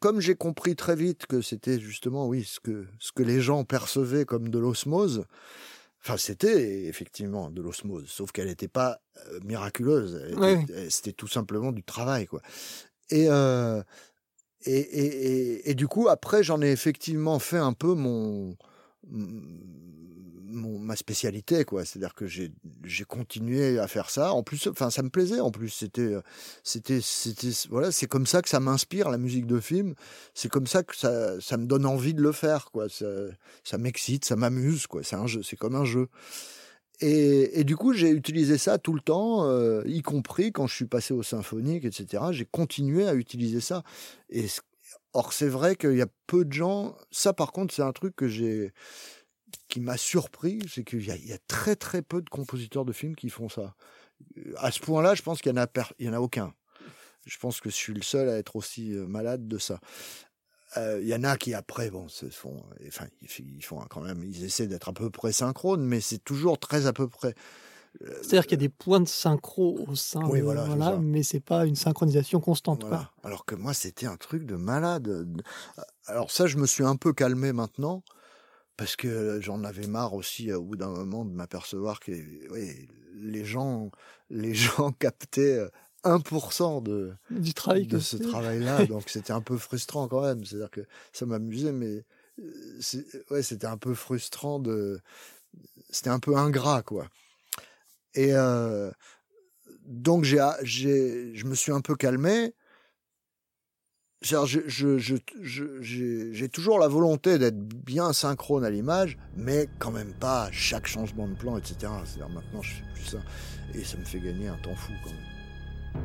comme j'ai compris très vite que c'était justement, oui, ce que, ce que les gens percevaient comme de l'osmose, enfin, c'était effectivement de l'osmose, sauf qu'elle n'était pas miraculeuse. C'était tout simplement du travail, quoi. Et, euh, et, et, et, et du coup, après, j'en ai effectivement fait un peu mon, ma spécialité, quoi. C'est-à-dire que j'ai j'ai continué à faire ça. En plus, enfin, ça me plaisait. En plus, c'était c'était c'était voilà, c'est comme ça que ça m'inspire la musique de film. C'est comme ça que ça ça me donne envie de le faire, quoi. Ça ça m'excite, ça m'amuse, quoi. C'est un jeu, c'est comme un jeu. Et, et du coup, j'ai utilisé ça tout le temps, euh, y compris quand je suis passé au symphonique, etc. J'ai continué à utiliser ça. Et or, c'est vrai qu'il y a peu de gens. Ça, par contre, c'est un truc que j'ai qui m'a surpris, c'est qu'il y, a- il y a très très peu de compositeurs de films qui font ça. Euh, À ce point-là, je pense qu'il y en a en aucun. Je pense que je suis le seul à être aussi euh, malade de ça. Euh, Il y en a qui après, bon, se font, enfin, ils font quand même, ils essaient d'être à peu près synchrones, mais c'est toujours très à peu près. C'est-à-dire qu'il y a des points de synchro au sein, Oui, de- voilà, mais c'est pas une synchronisation constante. Voilà. Quoi. Alors que moi, c'était un truc de malade. Alors ça, je me suis un peu calmé maintenant parce que j'en avais marre aussi au bout d'un moment de m'apercevoir que oui, les gens, les (laughs) gens captaient euh, 1% de, Du travail de ce travail-là. (laughs) Donc c'était un peu frustrant quand même. C'est-à-dire que ça m'amusait, mais ouais, c'était un peu frustrant de, c'était un peu ingrat quoi. Et euh, donc j'ai, j'ai, je me suis un peu calmé. J'ai toujours la volonté d'être bien synchrone à l'image, mais quand même pas à chaque changement de plan, etc. C'est-à-dire maintenant je fais plus ça et ça me fait gagner un temps fou quand même.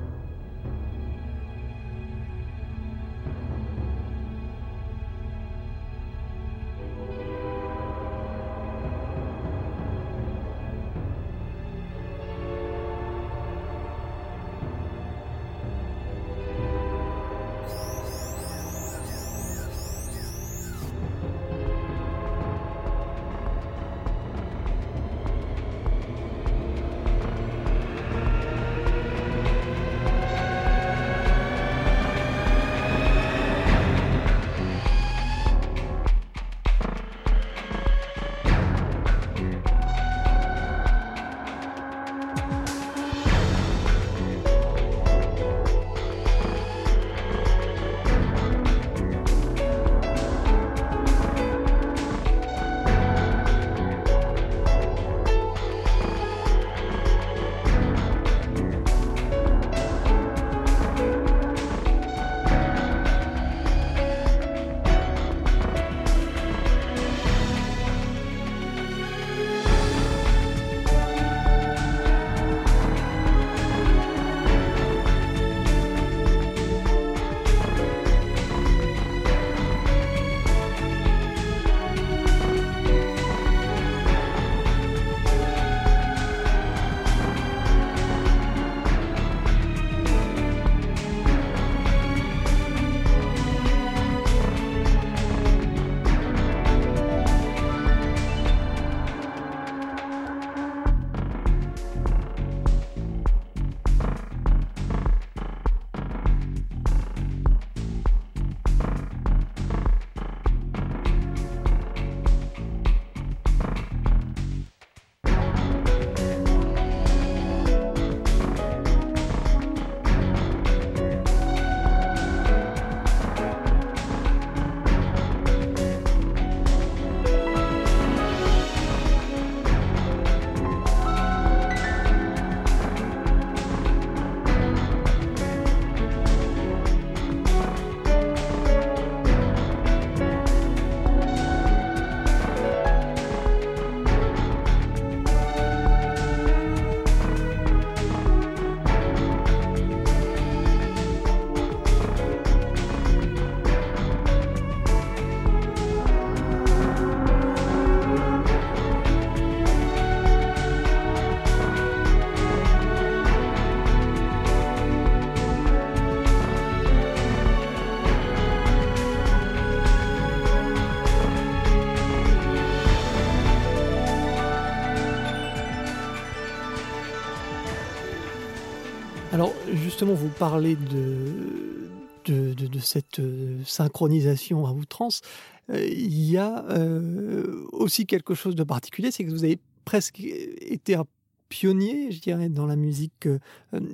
Alors justement, vous parlez de, de, cette euh, synchronisation à outrance. Euh, Il y a euh, aussi quelque chose de particulier, c'est que vous avez presque été un pionnier, je dirais, dans la musique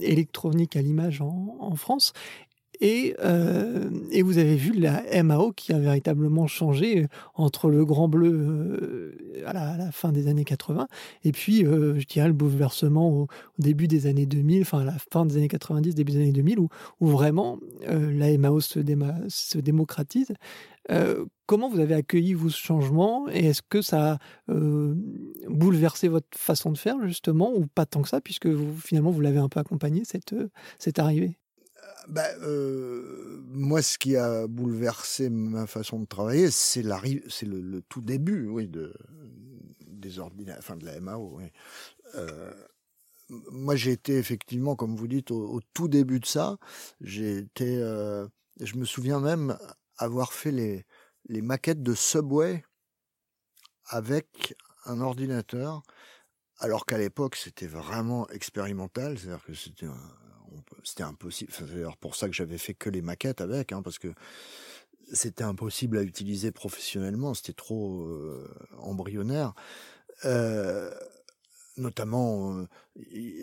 électronique à l'image en France. Et, euh, et vous avez vu la MAO qui a véritablement changé euh, entre le Grand Bleu euh, à, la, fin des années 80 et puis, je dirais, le bouleversement au, début des années 2000, enfin à la fin des années 90, début des années 2000, où, vraiment la MAO se, démocratise. Comment vous avez accueilli vous ce changement et est-ce que ça a bouleversé votre façon de faire justement ou pas tant que ça puisque finalement vous l'avez un peu accompagné cette arrivée? Bah, euh, moi, ce qui a bouleversé ma façon de travailler, c'est le, le tout début, oui, de des ordinateurs, enfin de la MAO. Oui. Euh, moi, j'ai été effectivement, comme vous dites, au, au tout début de ça. J'ai été, euh, je me souviens même avoir fait les, les maquettes de Subway avec un ordinateur, alors qu'à l'époque, c'était vraiment expérimental. C'est-à-dire que c'était, un- c'était impossible. C'est d'ailleurs pour ça que j'avais fait que les maquettes avec, hein, parce que c'était impossible à utiliser professionnellement. C'était trop euh, embryonnaire. Euh, notamment, euh,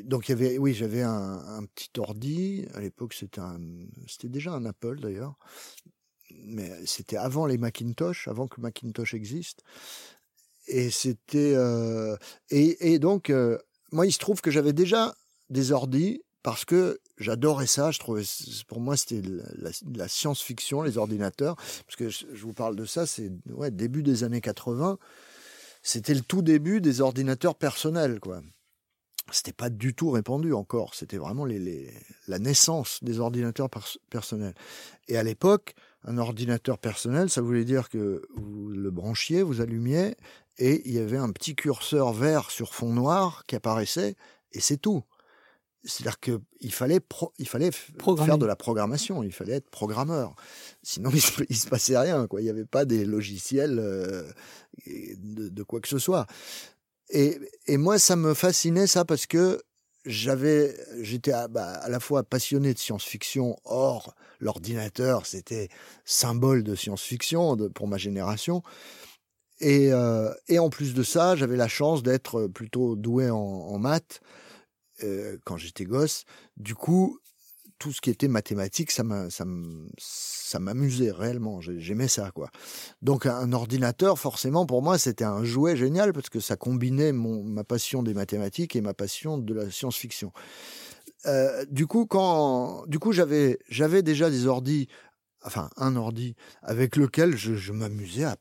donc il y avait, oui, j'avais un, petit ordi. À l'époque, c'était déjà un Apple d'ailleurs, mais c'était avant les Macintosh, avant que Macintosh existe. Et c'était, et, et donc, moi, il se trouve que j'avais déjà des ordis parce que j'adorais ça. Je trouvais, pour moi, c'était la, la science-fiction, les ordinateurs. Parce que je, vous parle de ça, c'est début des années 80 c'était le tout début des ordinateurs personnels, quoi. C'était pas du tout répandu encore. C'était vraiment la naissance des ordinateurs pers- personnels. Et à l'époque, un ordinateur personnel, ça voulait dire que vous le branchiez, vous allumiez, et il y avait un petit curseur vert sur fond noir qui apparaissait, et c'est tout. C'est-à-dire que il fallait, pro- il fallait faire de la programmation, il fallait être programmeur. Sinon, (laughs) il se, il se passait rien, quoi. Il n'y avait pas des logiciels euh, de, de quoi que ce soit. Et, et moi, ça me fascinait ça parce que j'avais, j'étais à, bah, à la fois passionné de science-fiction. Or, l'ordinateur, c'était symbole de science-fiction pour ma génération. Et, euh, et en plus de ça, j'avais la chance d'être plutôt doué en, en maths euh, quand j'étais gosse. Du coup, tout ce qui était mathématiques, ça m'amusait réellement. J'ai- J'aimais ça, quoi. Donc, un ordinateur, forcément, pour moi, c'était un jouet génial parce que ça combinait mon, ma passion des mathématiques et ma passion de la science-fiction. Euh, du coup, quand, du coup, j'avais, j'avais déjà des ordis, enfin, un ordi avec lequel je, m'amusais à,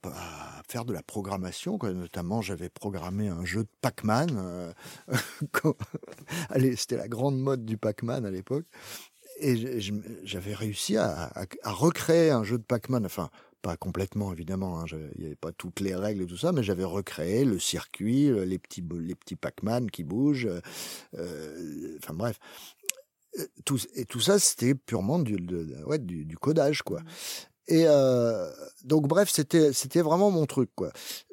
faire de la programmation. Notamment, j'avais programmé un jeu de Pac-Man. euh, (laughs) (laughs) c'était la grande mode du Pac-Man à l'époque. Et j'avais réussi à, recréer un jeu de Pac-Man, enfin, pas complètement évidemment, hein, il n'y avait pas toutes les règles et tout ça, mais j'avais recréé le circuit, euh, les petits, Pac-Man qui bougent, euh, enfin bref. Tout, et tout ça, c'était purement du, de- ouais, du, du codage, quoi. Et euh, donc, bref, c'était c'était vraiment mon truc, quoi.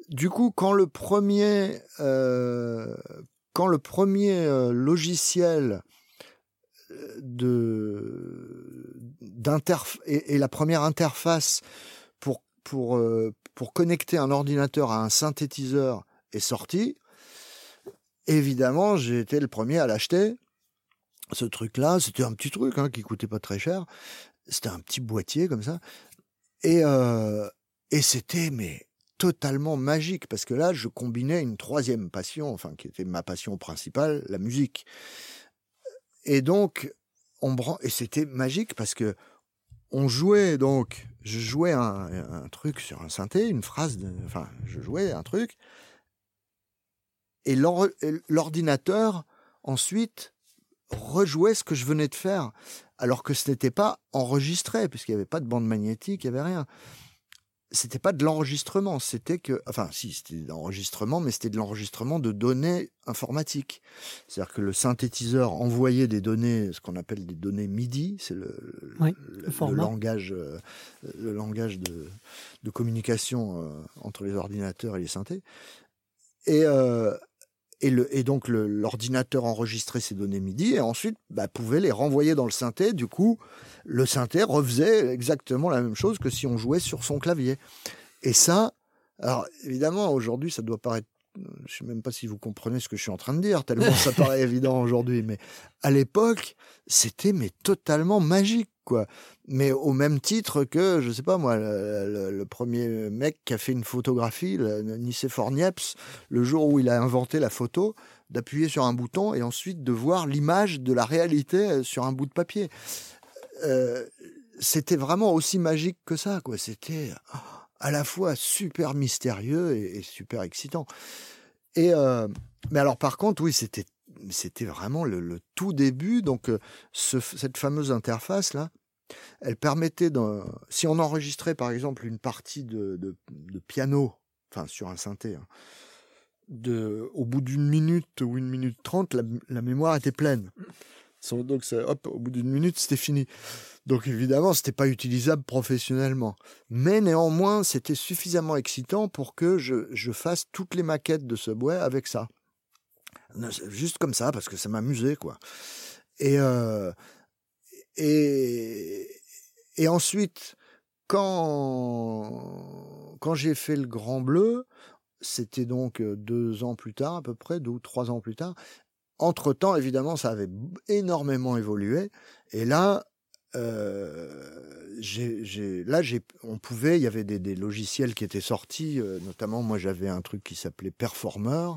Du coup, quand le premier, euh, quand le premier euh, logiciel euh, de d'interf et, et la première interface pour pour euh, pour connecter un ordinateur à un synthétiseur est sorti, évidemment, j'ai été le premier à l'acheter. Ce truc-là, c'était un petit truc hein, qui coûtait pas très cher. C'était un petit boîtier comme ça. Et, euh, et c'était mais totalement magique parce que là, je combinais une troisième passion, enfin qui était ma passion principale, la musique. Et donc, on et c'était magique parce que on jouait donc, je jouais un, truc sur un synthé, une phrase, de, enfin, je jouais un truc, et l'ordinateur ensuite rejouait ce que je venais de faire, alors que ce n'était pas enregistré, puisqu'il n'y avait pas de bande magnétique, il n'y avait rien. C'était pas de l'enregistrement, c'était que, enfin, si, c'était de l'enregistrement, mais c'était de l'enregistrement de données informatiques. C'est-à-dire que le synthétiseur envoyait des données, ce qu'on appelle des données MIDI, c'est le, le- Oui, le- le format. le langage, euh, le langage de, de communication euh, entre les ordinateurs et les synthés. Et, euh, et, donc l'ordinateur enregistrait ces données MIDI et ensuite bah, pouvait les renvoyer dans le synthé. Du coup, le synthé refaisait exactement la même chose que si on jouait sur son clavier. Et ça, alors évidemment, aujourd'hui, ça doit paraître. Je sais même pas si vous comprenez ce que je suis en train de dire, tellement ça paraît (laughs) évident aujourd'hui. Mais à l'époque, c'était mais totalement magique, quoi. Mais au même titre que, je sais pas moi, le, premier mec qui a fait une photographie, Nicéphore Niepce, le jour où il a inventé la photo, d'appuyer sur un bouton et ensuite de voir l'image de la réalité euh, sur un bout de papier. Euh, c'était vraiment aussi magique que ça, quoi. C'était oh, à la fois super mystérieux et, super excitant. Et euh, mais alors par contre, oui, c'était c'était vraiment le, tout début. Donc euh, ce- cette fameuse interface là, elle permettait, si on enregistrait par exemple une partie de, piano, enfin sur un synthé, hein, au bout d'une minute ou une minute trente, la mémoire était pleine. Donc, ça- hop, au bout d'une minute, c'était fini. Donc, évidemment, c'était pas utilisable professionnellement. Mais néanmoins, c'était suffisamment excitant pour que je, je fasse toutes les maquettes de Subway avec ça. Juste comme ça, parce que ça m'amusait, quoi. Et, euh, et, et ensuite, quand, quand j'ai fait le Grand Bleu, c'était donc euh, deux ans plus tard, à peu près, deux ou trois ans plus tard. Entre-temps, évidemment, ça avait énormément évolué. Et là, euh, on pouvait, il y avait des, logiciels qui étaient sortis, euh, notamment moi j'avais un truc qui s'appelait Performer,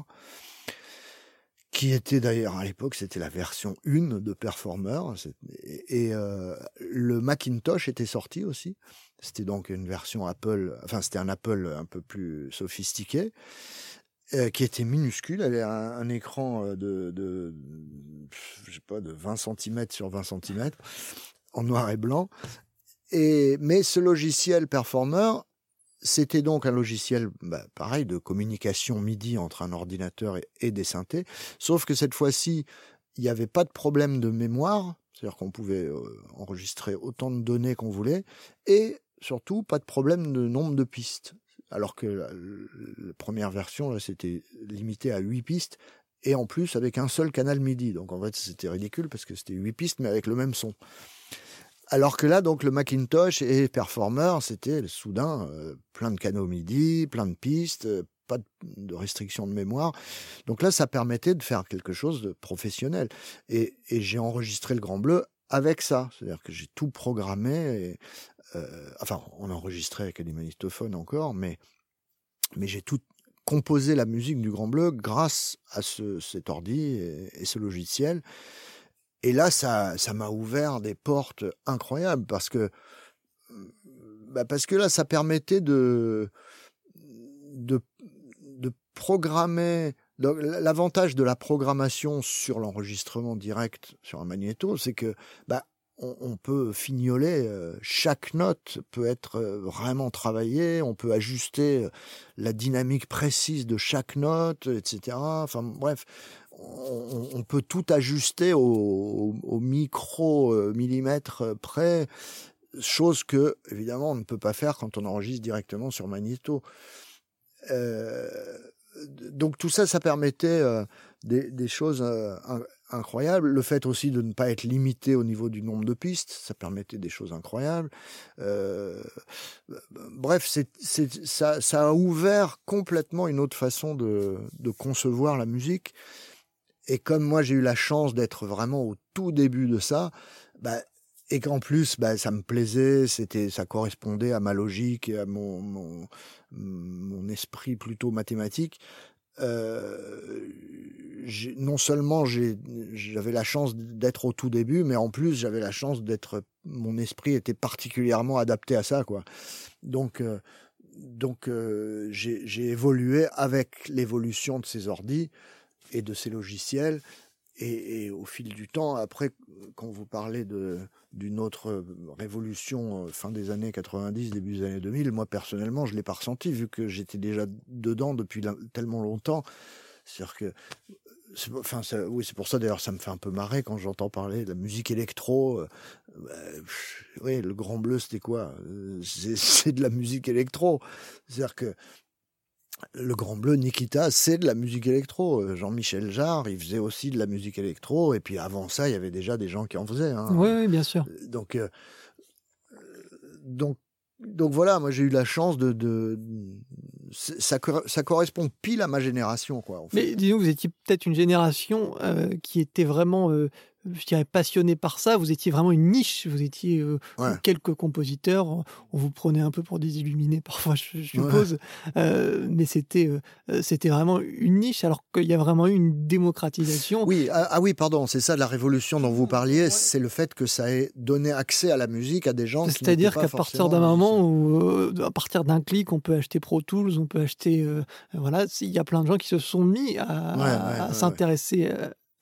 qui était d'ailleurs à l'époque, c'était la version 1 de Performer, et, euh, le Macintosh était sorti aussi. C'était donc une version Apple, enfin c'était un Apple un peu plus sophistiqué, qui était minuscule. Avait un, écran de, pas, de 20 cm sur 20 cm, en noir et blanc. Et, mais ce logiciel Performer, c'était donc un logiciel, bah, pareil, de communication MIDI entre un ordinateur et, des synthés. Sauf que cette fois-ci, il n'y avait pas de problème de mémoire. C'est-à-dire qu'on pouvait enregistrer autant de données qu'on voulait. Et surtout, pas de problème de nombre de pistes. Alors que la, première version, c'était limité à 8 pistes. Et en plus, avec un seul canal MIDI. Donc en fait, c'était ridicule parce que c'était 8 pistes, mais avec le même son. Alors que là, donc, le Macintosh et Performer, c'était soudain euh, plein de canaux MIDI, plein de pistes, euh, pas de, de restriction de mémoire. Donc là, ça permettait de faire quelque chose de professionnel. Et j'ai enregistré le Grand Bleu avec ça. C'est-à-dire que j'ai tout programmé. Euh, enfin, on enregistrait avec des magnétophones encore, mais, mais j'ai tout composé la musique du Grand Bleu grâce à ce, cet ordi et, ce logiciel. Et là, ça, ça m'a ouvert des portes incroyables parce que, bah parce que là, ça permettait de, de, programmer. L'avantage de la programmation sur l'enregistrement direct sur un magnéto, c'est que, bah, on, on peut fignoler, euh, chaque note peut être euh, vraiment travaillée, on peut ajuster euh, la dynamique précise de chaque note, etc. Enfin bref, on, on peut tout ajuster au, au, au micro euh, millimètre près, chose que évidemment on ne peut pas faire quand on enregistre directement sur magnéto. Euh, donc tout ça, ça permettait euh, des, des, choses euh, incroyables. Le fait aussi de ne pas être limité au niveau du nombre de pistes, ça permettait des choses incroyables. Euh, bref, c'est, ça, ça a ouvert complètement une autre façon de, de concevoir la musique. Et comme moi j'ai eu la chance d'être vraiment au tout début de ça, bah, et qu'en plus bah, ça me plaisait, c'était, ça correspondait à ma logique et à mon, mon esprit plutôt mathématique. Euh, non seulement j'avais la chance d'être au tout début, mais en plus j'avais la chance d'être, mon esprit était particulièrement adapté à ça, quoi. Donc, euh, donc euh, j'ai évolué avec l'évolution de ces ordis et de ces logiciels. Et, au fil du temps, après, quand vous parlez d'une autre révolution fin des années 90, début des années 2000, moi personnellement, je l'ai pas ressenti vu que j'étais déjà dedans depuis tellement longtemps. C'est-à-dire que, enfin, oui, c'est pour ça d'ailleurs, ça me fait un peu marrer quand j'entends parler de la musique électro. Euh, euh, oui, le Grand Bleu, c'était quoi? (laughs) C'est de la musique électro. C'est-à-dire que le Grand Bleu, Nikita, c'est de la musique électro. Jean-Michel Jarre, il faisait aussi de la musique électro. Et puis avant ça, il y avait déjà des gens qui en faisaient. Hein. Oui, oui, bien sûr. Donc, euh, donc, donc voilà, moi j'ai eu la chance de, de ça, ça, correspond pile à ma génération, quoi. En fait. Mais disons, vous étiez peut-être une génération euh, qui était vraiment euh, je dirais, passionné par ça. Vous étiez vraiment une niche. Vous étiez euh, ouais. quelques compositeurs. On vous prenait un peu pour des illuminés (laughs) parfois, je, je suppose. Ouais. Euh, mais c'était euh, c'était vraiment une niche, alors qu'il y a vraiment eu une démocratisation. Oui, ah, ah oui, pardon, c'est ça la révolution dont vous parliez. Ouais. C'est le fait que ça ait donné accès à la musique à des gens. C'est-à-dire qu'à partir d'un moment où, à partir d'un clic, on peut acheter Pro Tools, on peut acheter, voilà, il y a plein de gens qui se sont mis à, à s'intéresser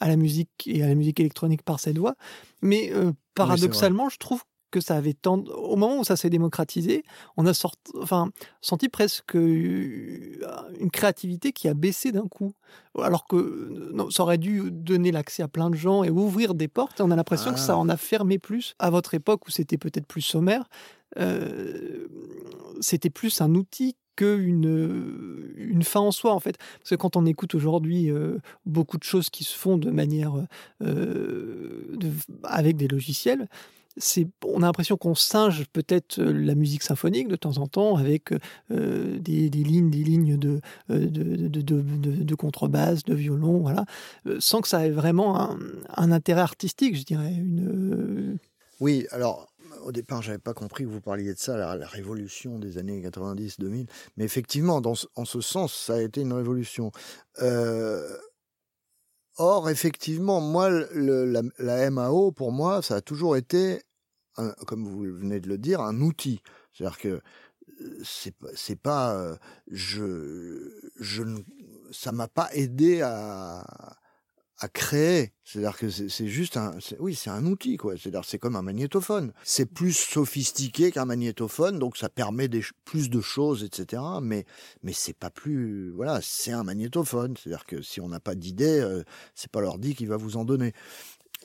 à la musique et à la musique électronique par cette voie. Mais euh, paradoxalement, oui, je trouve que ça avait tant, au moment où ça s'est démocratisé, on a sorti, enfin, senti presque euh, une créativité qui a baissé d'un coup. Alors que euh, non, ça aurait dû donner l'accès à plein de gens et ouvrir des portes. Et on a l'impression que Ah. ça en a fermé plus. À votre époque où c'était peut-être plus sommaire, euh, c'était plus un outil qu'une une fin en soi en fait. Parce que quand on écoute aujourd'hui euh, beaucoup de choses qui se font de manière euh, avec des logiciels, c'est on a l'impression qu'on singe peut-être euh, la musique symphonique de temps en temps avec euh, des, des lignes des lignes de euh, de, de, de, de- contrebasse, de violon, voilà, euh, sans que ça ait vraiment un, un intérêt artistique, je dirais. Une, Oui, alors au départ, j'avais pas compris que vous parliez de ça, la, révolution des années 90-2000. Mais effectivement, dans, en ce sens, ça a été une révolution. Euh, or, effectivement, moi, la, MAO, pour moi, ça a toujours été, comme vous venez de le dire, un outil. C'est-à-dire que euh, c'est pas- c'est pas, euh, je, je, ne- ça m'a pas aidé à à créer. C'est-à-dire que c'est juste un, oui, c'est un outil, quoi. C'est-à-dire c'est comme un magnétophone. C'est plus sophistiqué qu'un magnétophone, donc ça permet des, plus de choses, etc. Mais, mais c'est pas plus, voilà, c'est un magnétophone. C'est-à-dire que si on n'a pas d'idée, euh, c'est pas l'ordi qui va vous en donner.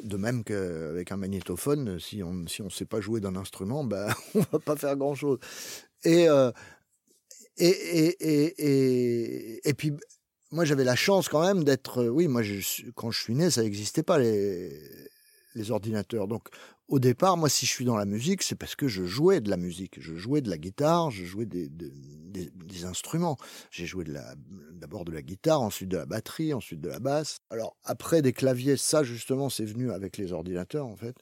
De même qu'avec un magnétophone, si on si on sait pas jouer d'un instrument, bah (laughs) on va pas faire grand chose. Euh, et, et, et, et, et puis moi j'avais la chance quand même d'être euh, oui moi quand je suis né ça n'existait pas les ordinateurs. Donc au départ moi si je suis dans la musique c'est parce que je jouais de la musique. Je jouais de la guitare je jouais des de- des, des instruments. J'ai joué d'abord de la guitare ensuite de la batterie ensuite de la basse. Alors après des claviers ça justement c'est venu avec les ordinateurs en fait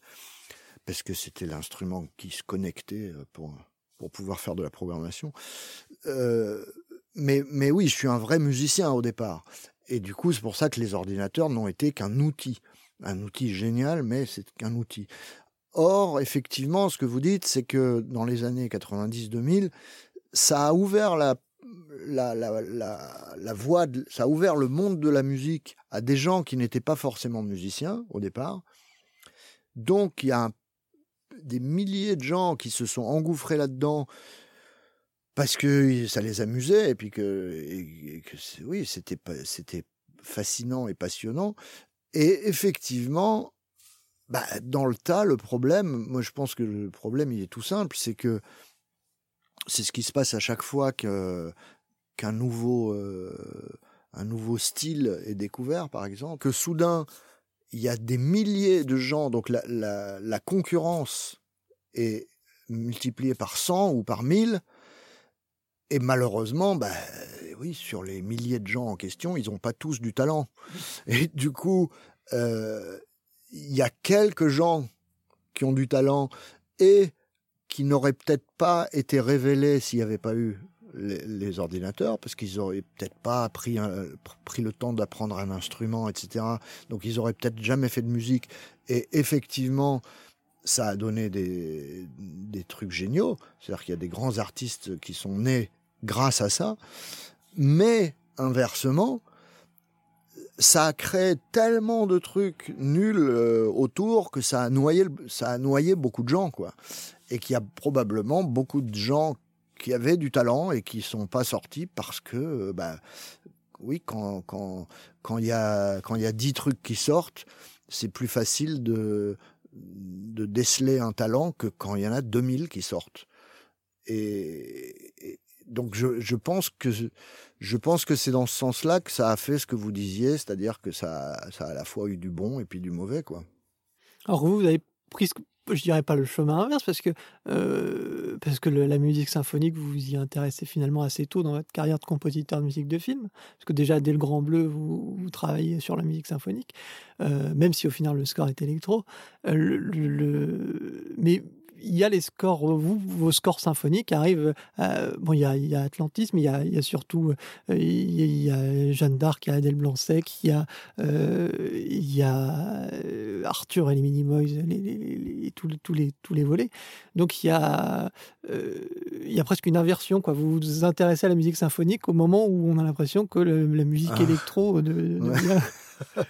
parce que c'était l'instrument qui se connectait euh, pour pour pouvoir faire de la programmation. Euh, mais, oui, je suis un vrai musicien au départ. Et du coup, c'est pour ça que les ordinateurs n'ont été qu'un outil. Un outil génial, mais c'est qu'un outil. Or, effectivement, ce que vous dites, c'est que dans les années 90-2000, ça a ouvert la, voie, ça a ouvert le monde de la musique à des gens qui n'étaient pas forcément musiciens au départ. Donc, il y a des milliers de gens qui se sont engouffrés là-dedans parce que ça les amusait et puis que, oui, c'était c'était fascinant et passionnant. Et effectivement, bah, dans le tas, le problème, moi je pense que le problème il est tout simple, c'est que c'est ce qui se passe à chaque fois que qu'un nouveau euh, un nouveau style est découvert, par exemple, que soudain il y a des milliers de gens, donc la, la concurrence est multipliée par 100 ou par 1000 et malheureusement, bah, oui, sur les milliers de gens en question, ils n'ont pas tous du talent. Et du coup, euh, il y a quelques gens qui ont du talent et qui n'auraient peut-être pas été révélés s'il n'y avait pas eu les, les ordinateurs, parce qu'ils auraient peut-être pas pris, un- pris le temps d'apprendre un instrument, etc. Donc ils auraient peut-être jamais fait de musique. Et effectivement, ça a donné des, des trucs géniaux. C'est-à-dire qu'il y a des grands artistes qui sont nés grâce à ça. Mais inversement, ça a créé tellement de trucs nuls euh, autour que ça a noyé, ça a noyé beaucoup de gens, quoi. Et qu'il y a probablement beaucoup de gens qui avaient du talent et qui sont pas sortis parce que, euh, bah, oui, quand quand quand il y a quand il y a dix trucs qui sortent, c'est plus facile de de déceler un talent que quand il y en a 2000 qui sortent. Et donc je, je pense que je pense que c'est dans ce sens-là que ça a fait ce que vous disiez, c'est-à-dire que ça, ça a à la fois eu du bon et puis du mauvais, quoi. Alors vous, vous avez pris, je dirais pas le chemin inverse, parce que, euh, parce que la musique symphonique, vous vous y intéressez finalement assez tôt dans votre carrière de compositeur de musique de film. Parce que déjà, dès le Grand Bleu, vous, travaillez sur la musique symphonique, euh, même si au final le score est électro. Euh, le- le- mais il y a les scores, vous, vos scores symphoniques arrivent. euh, bon, il y a, il y a Atlantis, mais il y a, il y a surtout euh, il y a- Jeanne d'Arc, il y a Adèle Blanc-Sec, il y a, euh, il y a euh, Arthur et les Minimoys, les, les, tous, les, tous, les, tous les volets. Donc il y, a, euh, il y a presque une inversion. Quoi. Vous vous intéressez à la musique symphonique au moment où on a l'impression que le- la musique Ah. électro de, Ouais.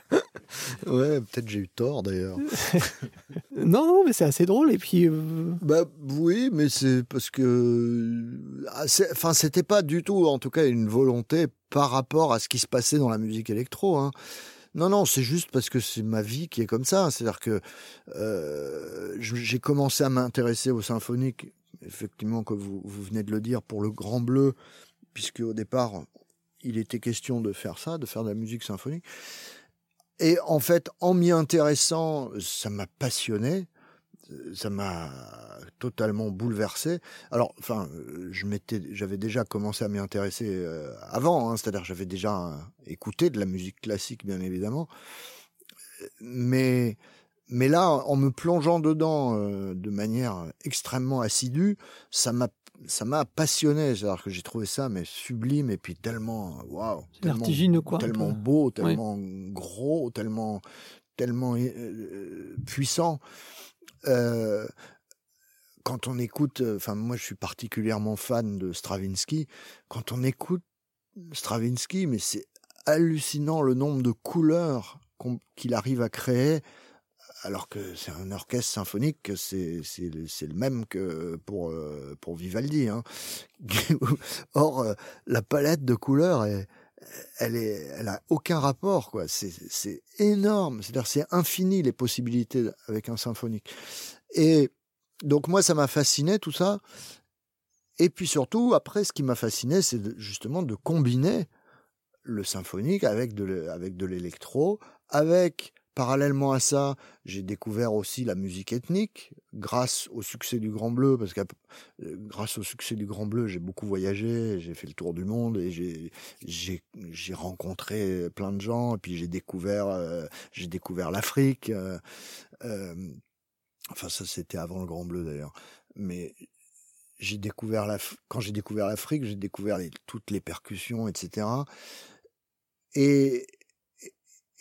Ouais, peut-être j'ai eu tort d'ailleurs. (laughs) Non, non, mais c'est assez drôle. Et puis, euh, Bah oui, mais c'est parce que, ah, c'est- enfin, c'était pas du tout, en tout cas, une volonté par rapport à ce qui se passait dans la musique électro. Hein. Non, non, c'est juste parce que c'est ma vie qui est comme ça. C'est-à-dire que euh, j'ai commencé à m'intéresser au symphonique, effectivement, comme vous, vous venez de le dire, pour le Grand Bleu, puisque au départ, il était question de faire ça, de faire de la musique symphonique. Et en fait, en m'y intéressant, ça m'a passionné ça m'a totalement bouleversé. Alors, enfin, je m'étais, j'avais déjà commencé à m'y intéresser euh, avant, hein, c'est-à-dire j'avais déjà euh, écouté de la musique classique, bien évidemment, mais mais là, en me plongeant dedans euh, de manière extrêmement assidue, ça m'a ça m'a passionné, c'est-à-dire que j'ai trouvé ça mais sublime et puis tellement waouh, tellement quoi. tellement beau, tellement gros, tellement tellement euh, puissant. Euh, quand on écoute, enfin moi je suis particulièrement fan de Stravinsky. Quand on écoute Stravinsky, mais c'est hallucinant le nombre de couleurs qu'il arrive à créer. Alors que c'est un orchestre symphonique, que c'est le même que pour euh, pour Vivaldi. Hein. (laughs) Or euh, la palette de couleurs elle est, elle aucun rapport. C'est, énorme. C'est-à-dire, c'est infini les possibilités avec un symphonique. Et donc, moi, ça m'a fasciné, tout ça. Et puis surtout, après, ce qui m'a fasciné, c'est justement de combiner le symphonique avec de, avec de l'électro, avec, parallèlement à ça, j'ai découvert aussi la musique ethnique, grâce au succès du Grand Bleu, parce que grâce au succès du Grand Bleu, j'ai beaucoup voyagé, j'ai fait le tour du monde et j'ai rencontré plein de gens, et puis j'ai découvert, euh, j'ai découvert l'Afrique. euh, euh, enfin, ça, c'était avant le Grand Bleu d'ailleurs. Mais j'ai découvert la, quand j'ai découvert l'Afrique, j'ai découvert les- toutes les percussions, etc. Et,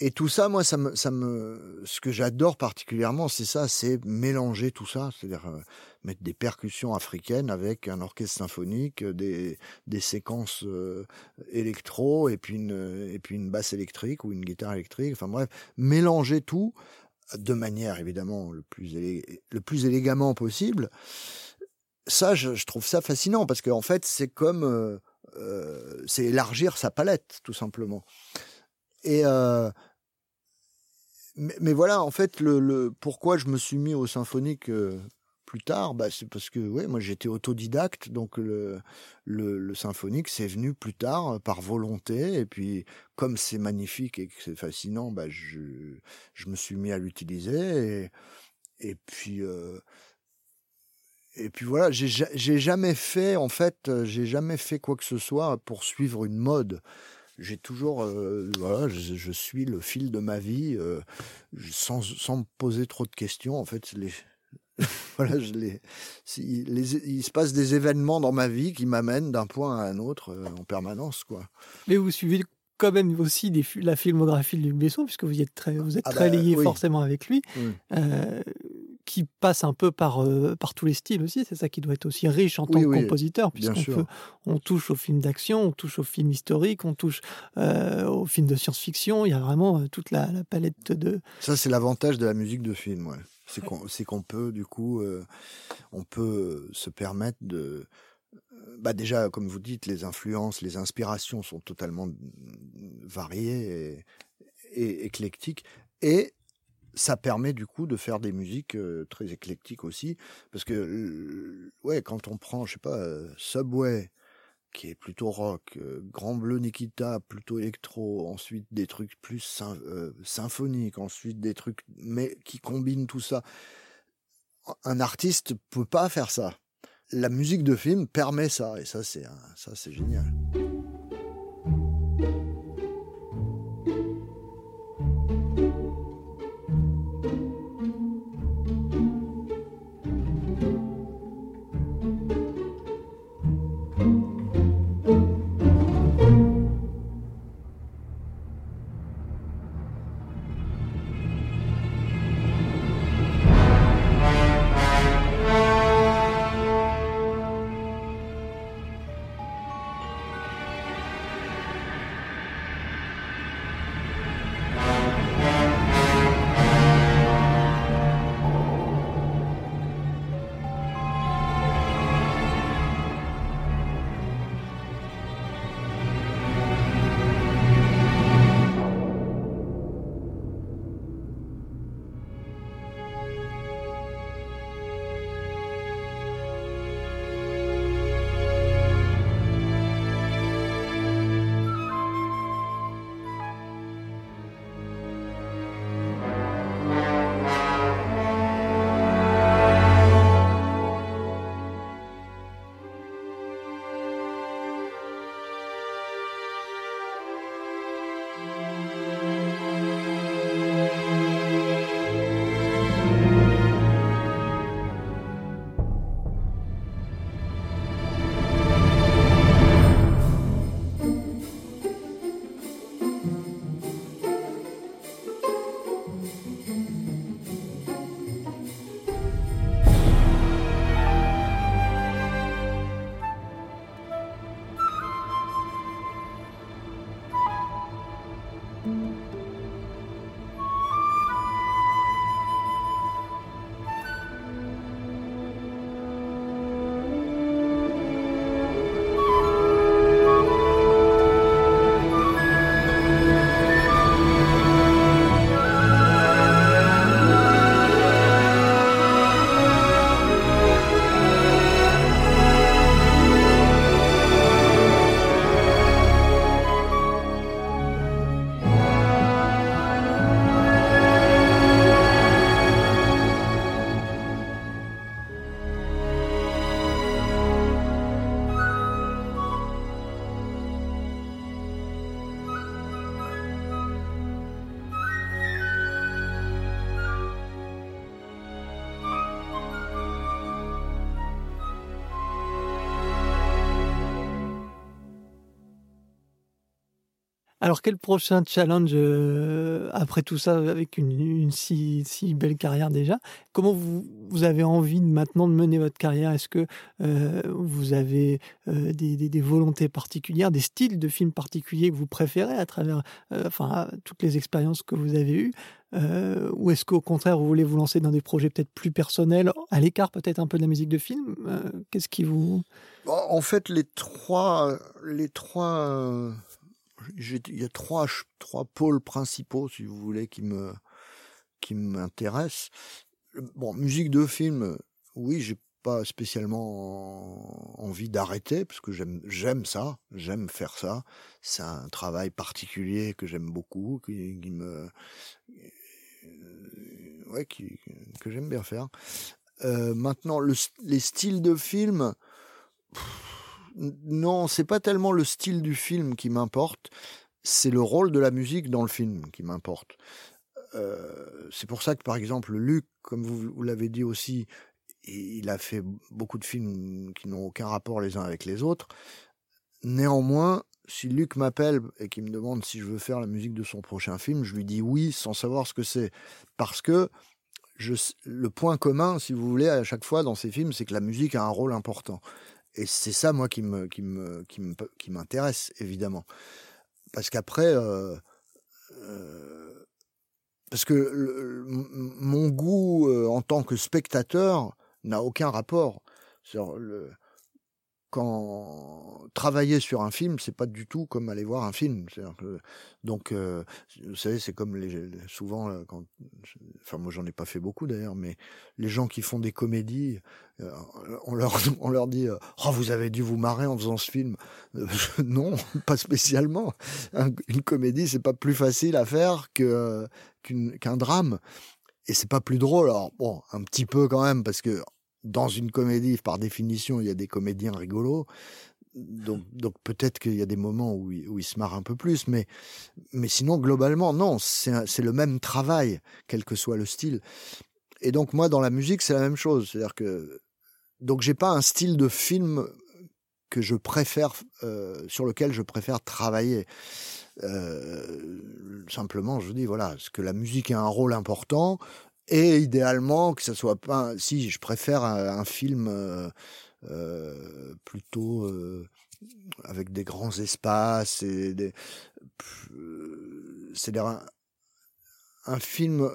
et tout ça, moi, ça me, ça me, ce que j'adore particulièrement, c'est ça, c'est mélanger tout ça, c'est-à-dire euh, mettre des percussions africaines avec un orchestre symphonique, euh, des, des séquences euh, électro et puis une, et puis une basse électrique ou une guitare électrique. Enfin bref, mélanger tout de manière évidemment le plus, le plus élégamment possible. Ça, je, je trouve ça fascinant parce qu'en fait, c'est comme, euh, euh, c'est élargir sa palette, tout simplement. Mais, voilà, en fait, le, pourquoi je me suis mis au symphonique plus tard, bah, c'est parce que ouais, moi j'étais autodidacte, donc le, symphonique c'est venu plus tard par volonté, et puis comme c'est magnifique et que c'est fascinant, bah, je, je me suis mis à l'utiliser, et, puis et puis voilà, j'ai ja- j'ai jamais fait, en fait, j'ai jamais fait quoi que ce soit pour suivre une mode. J'ai toujours, euh, voilà, je, je suis le fil de ma vie euh, sans, sans me poser trop de questions. En fait, les, (laughs) voilà, je les, il se passe des événements dans ma vie qui m'amènent d'un point à un autre euh, en permanence, quoi. Mais vous suivez quand même aussi des la filmographie de Luc Besson, puisque vous y êtes très, vous êtes Ah très bah, lié oui. forcément avec lui, Oui. euh, qui passe un peu par, euh, par tous les styles aussi. C'est ça qui doit être aussi riche en tant Oui, que oui, compositeur, puisqu'on on touche aux films d'action, on touche aux films historiques, on touche euh, aux films de science-fiction. Il y a vraiment euh, toute la, la palette de. Ça, c'est l'avantage de la musique de film, ouais. C'est qu'on, peut, du coup, euh, on peut se permettre de, bah déjà, comme vous dites, les influences, les inspirations sont totalement variées et, et éclectiques, et ça permet du coup de faire des musiques très éclectiques aussi, parce que ouais, quand on prend, je sais pas, Subway, qui est plutôt rock, Grand Bleu Nikita, plutôt électro, ensuite des trucs plus sym- symphoniques, ensuite des trucs mais qui combinent tout ça. Un artiste peut pas faire ça. La musique de film permet ça, et ça c'est ça c'est génial. Alors, quel prochain challenge euh, après tout ça, avec une, si, belle carrière déjà? Comment vous, avez envie maintenant de mener votre carrière? Est-ce que euh, vous avez euh, des, des- volontés particulières, des styles de films particuliers que vous préférez à travers enfin, toutes les expériences que vous avez eues? Ou est-ce qu'au contraire, vous voulez vous lancer dans des projets peut-être plus personnels, à l'écart peut-être un peu de la musique de film? Qu'est-ce qui vous... En en fait, les trois, les trois, il y a trois, trois pôles principaux, si vous voulez, qui me, qui m'intéressent. Bon, musique de film, oui, j'ai pas spécialement envie d'arrêter parce que j'aime, j'aime ça, j'aime faire ça. C'est un travail particulier que j'aime beaucoup, qui, me, euh, ouais, qui, que j'aime bien faire. Euh, maintenant, les styles de film, non, c'est pas tellement le style du film qui m'importe, c'est le rôle de la musique dans le film qui m'importe. Euh, c'est pour ça que, par exemple, Luc, comme vous, l'avez dit aussi, il a fait beaucoup de films qui n'ont aucun rapport les uns avec les autres. Néanmoins, si Luc m'appelle et qu'il me demande si je veux faire la musique de son prochain film, je lui dis oui sans savoir ce que c'est. Parce que le point commun, si vous voulez, à chaque fois dans ces films, c'est que la musique a un rôle important. Et c'est ça, moi, qui me, qui me, qui me, qui m'intéresse, évidemment. Parce qu'après, euh, euh, parce que mon goût euh, en tant que spectateur n'a aucun rapport. Quand travailler sur un film, c'est pas du tout comme aller voir un film. Donc, euh, vous savez, c'est comme les, souvent, là, quand, enfin moi j'en ai pas fait beaucoup d'ailleurs, mais les gens qui font des comédies, euh, on leur on leur dit, euh, oh vous avez dû vous marrer en faisant ce film. Euh, (laughs) non, pas spécialement. Un- une comédie, c'est pas plus facile à faire que qu'un drame. Et c'est pas plus drôle. Alors bon, un petit peu quand même, parce que dans une comédie, par définition, il y a des comédiens rigolos. Donc, donc peut-être qu'il y a des moments où il, où il se marre un peu plus, mais, mais sinon, globalement, non, c'est le même travail, quel que soit le style. Et donc, moi, dans la musique, c'est la même chose. C'est-à-dire que. Donc, j'ai pas un style de film que je préfère, euh, sur lequel je préfère travailler. Euh, simplement, je dis, voilà, parce que la musique a un rôle important, et idéalement que ça soit pas. Si, je préfère un, film euh, euh, plutôt euh, avec des grands espaces et des. C'est-à-dire un, un film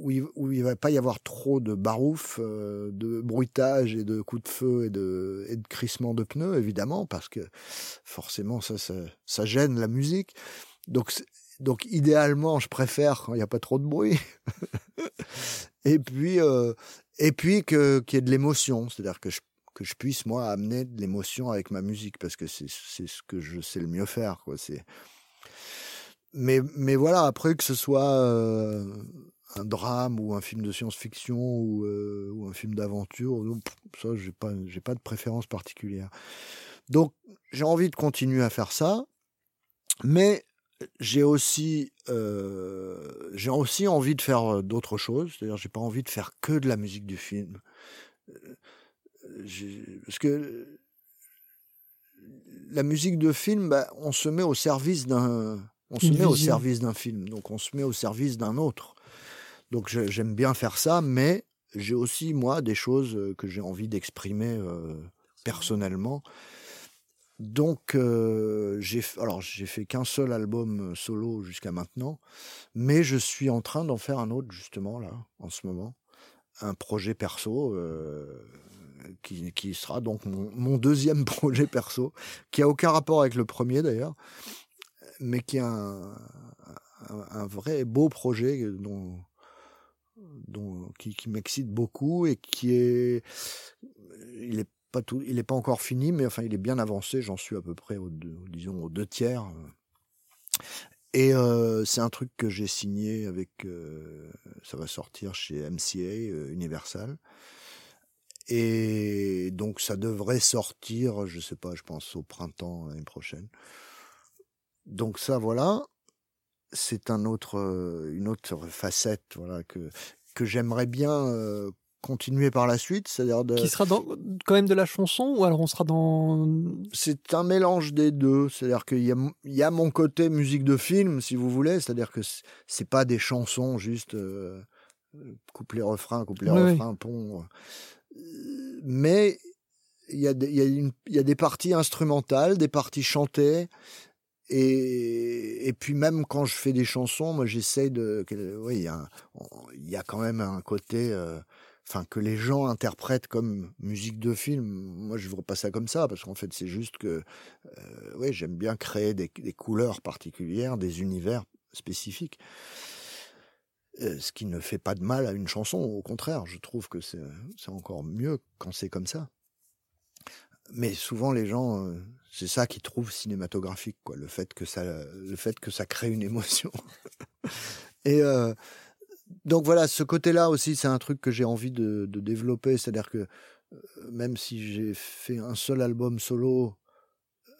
où il, où il va pas y avoir trop de barouf, euh, de bruitage et de coups de feu et de, et de crissement de pneus, évidemment, parce que forcément, ça, ça, ça gêne la musique. Donc, c'est- donc idéalement, je préfère quand il n'y a pas trop de bruit. (laughs) et puis, euh, et puis que qu'il y ait de l'émotion, c'est-à-dire que je que je puisse moi amener de l'émotion avec ma musique parce que c'est c'est ce que je sais le mieux faire quoi. C'est mais mais voilà après que ce soit euh, un drame ou un film de science-fiction ou, euh, ou un film d'aventure, ça j'ai pas j'ai pas de préférence particulière. Donc j'ai envie de continuer à faire ça, mais j'ai aussi euh, j'ai aussi envie de faire euh, d'autres choses. C'est-à-dire j'ai pas envie de faire que de la musique du film. Euh, Parce que la musique de film, bah, on se met au service d'un on se Une met au service d'un film, donc on se met au service d'un autre. Donc j'aime bien faire ça, mais j'ai aussi moi des choses que j'ai envie d'exprimer euh, personnellement. Donc euh, j'ai alors j'ai fait qu'un seul album euh, solo jusqu'à maintenant, mais je suis en train d'en faire un autre justement là en ce moment, un projet perso euh, qui, qui sera donc mon, deuxième (laughs) projet perso, qui a aucun rapport avec le premier d'ailleurs, mais qui est un, un, un vrai beau projet dont, dont qui, qui m'excite beaucoup et qui est il est pas tout il est pas encore fini mais enfin il est bien avancé j'en suis à peu près au deux, disons aux deux tiers et euh, c'est un truc que j'ai signé avec euh, ça va sortir chez MCA euh, Universal. Et donc ça devrait sortir je sais pas je pense au printemps l'année prochaine. Donc ça voilà. C'est euh, une autre facette voilà que que j'aimerais bien euh, continuer par la suite, c'est-à-dire de, Qui sera dans, quand même de la chanson ou alors on sera dans. c'est un mélange des deux. C'est-à-dire qu'il y a, il y a mon côté musique de film, si vous voulez. C'est-à-dire que c'est- pas des chansons juste euh, couplet refrain, couplet Oui, oui. refrain, pont. Euh, Mais il y, a des- il y, a une- y a des parties instrumentales, des parties chantées. Et, et puis même quand je fais des chansons, moi j'essaye de... Oui, il y, a un- il y a quand même un côté... euh, enfin que les gens interprètent comme musique de film. Moi, je vois pas ça comme ça parce qu'en fait, c'est juste que, euh, j'aime bien créer des, couleurs particulières, des univers spécifiques. Euh, ce qui ne fait pas de mal à une chanson. Au contraire, je trouve que c'est c'est encore mieux quand c'est comme ça. Mais souvent, les gens, euh, c'est ça qu'ils trouvent cinématographique, quoi. Le fait que ça, le fait que ça crée une (laughs) émotion. Et euh, donc voilà, ce côté-là aussi, c'est un truc que j'ai envie de, développer. C'est-à-dire que euh, même si j'ai fait un seul album solo,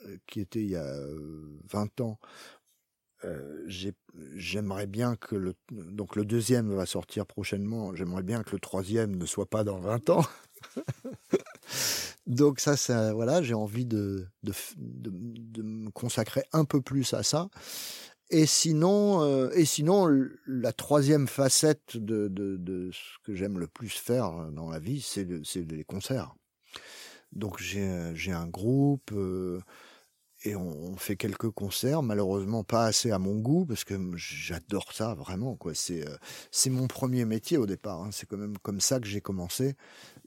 euh, qui était il y a euh, 20 ans, euh, j'ai- j'aimerais bien que le donc le deuxième va sortir prochainement. J'aimerais bien que le troisième ne soit pas dans 20 ans. (laughs) donc ça, ça voilà, j'ai envie de de, de de me consacrer un peu plus à ça. Et sinon, euh, et sinon, la troisième facette de, ce que j'aime le plus faire dans la vie, c'est le- c'est les concerts. Donc j'ai euh, un groupe euh, et on, fait quelques concerts. Malheureusement, pas assez à mon goût parce que j'adore ça vraiment. C'est euh, mon premier métier au départ. hein. C'est quand même comme ça que j'ai commencé.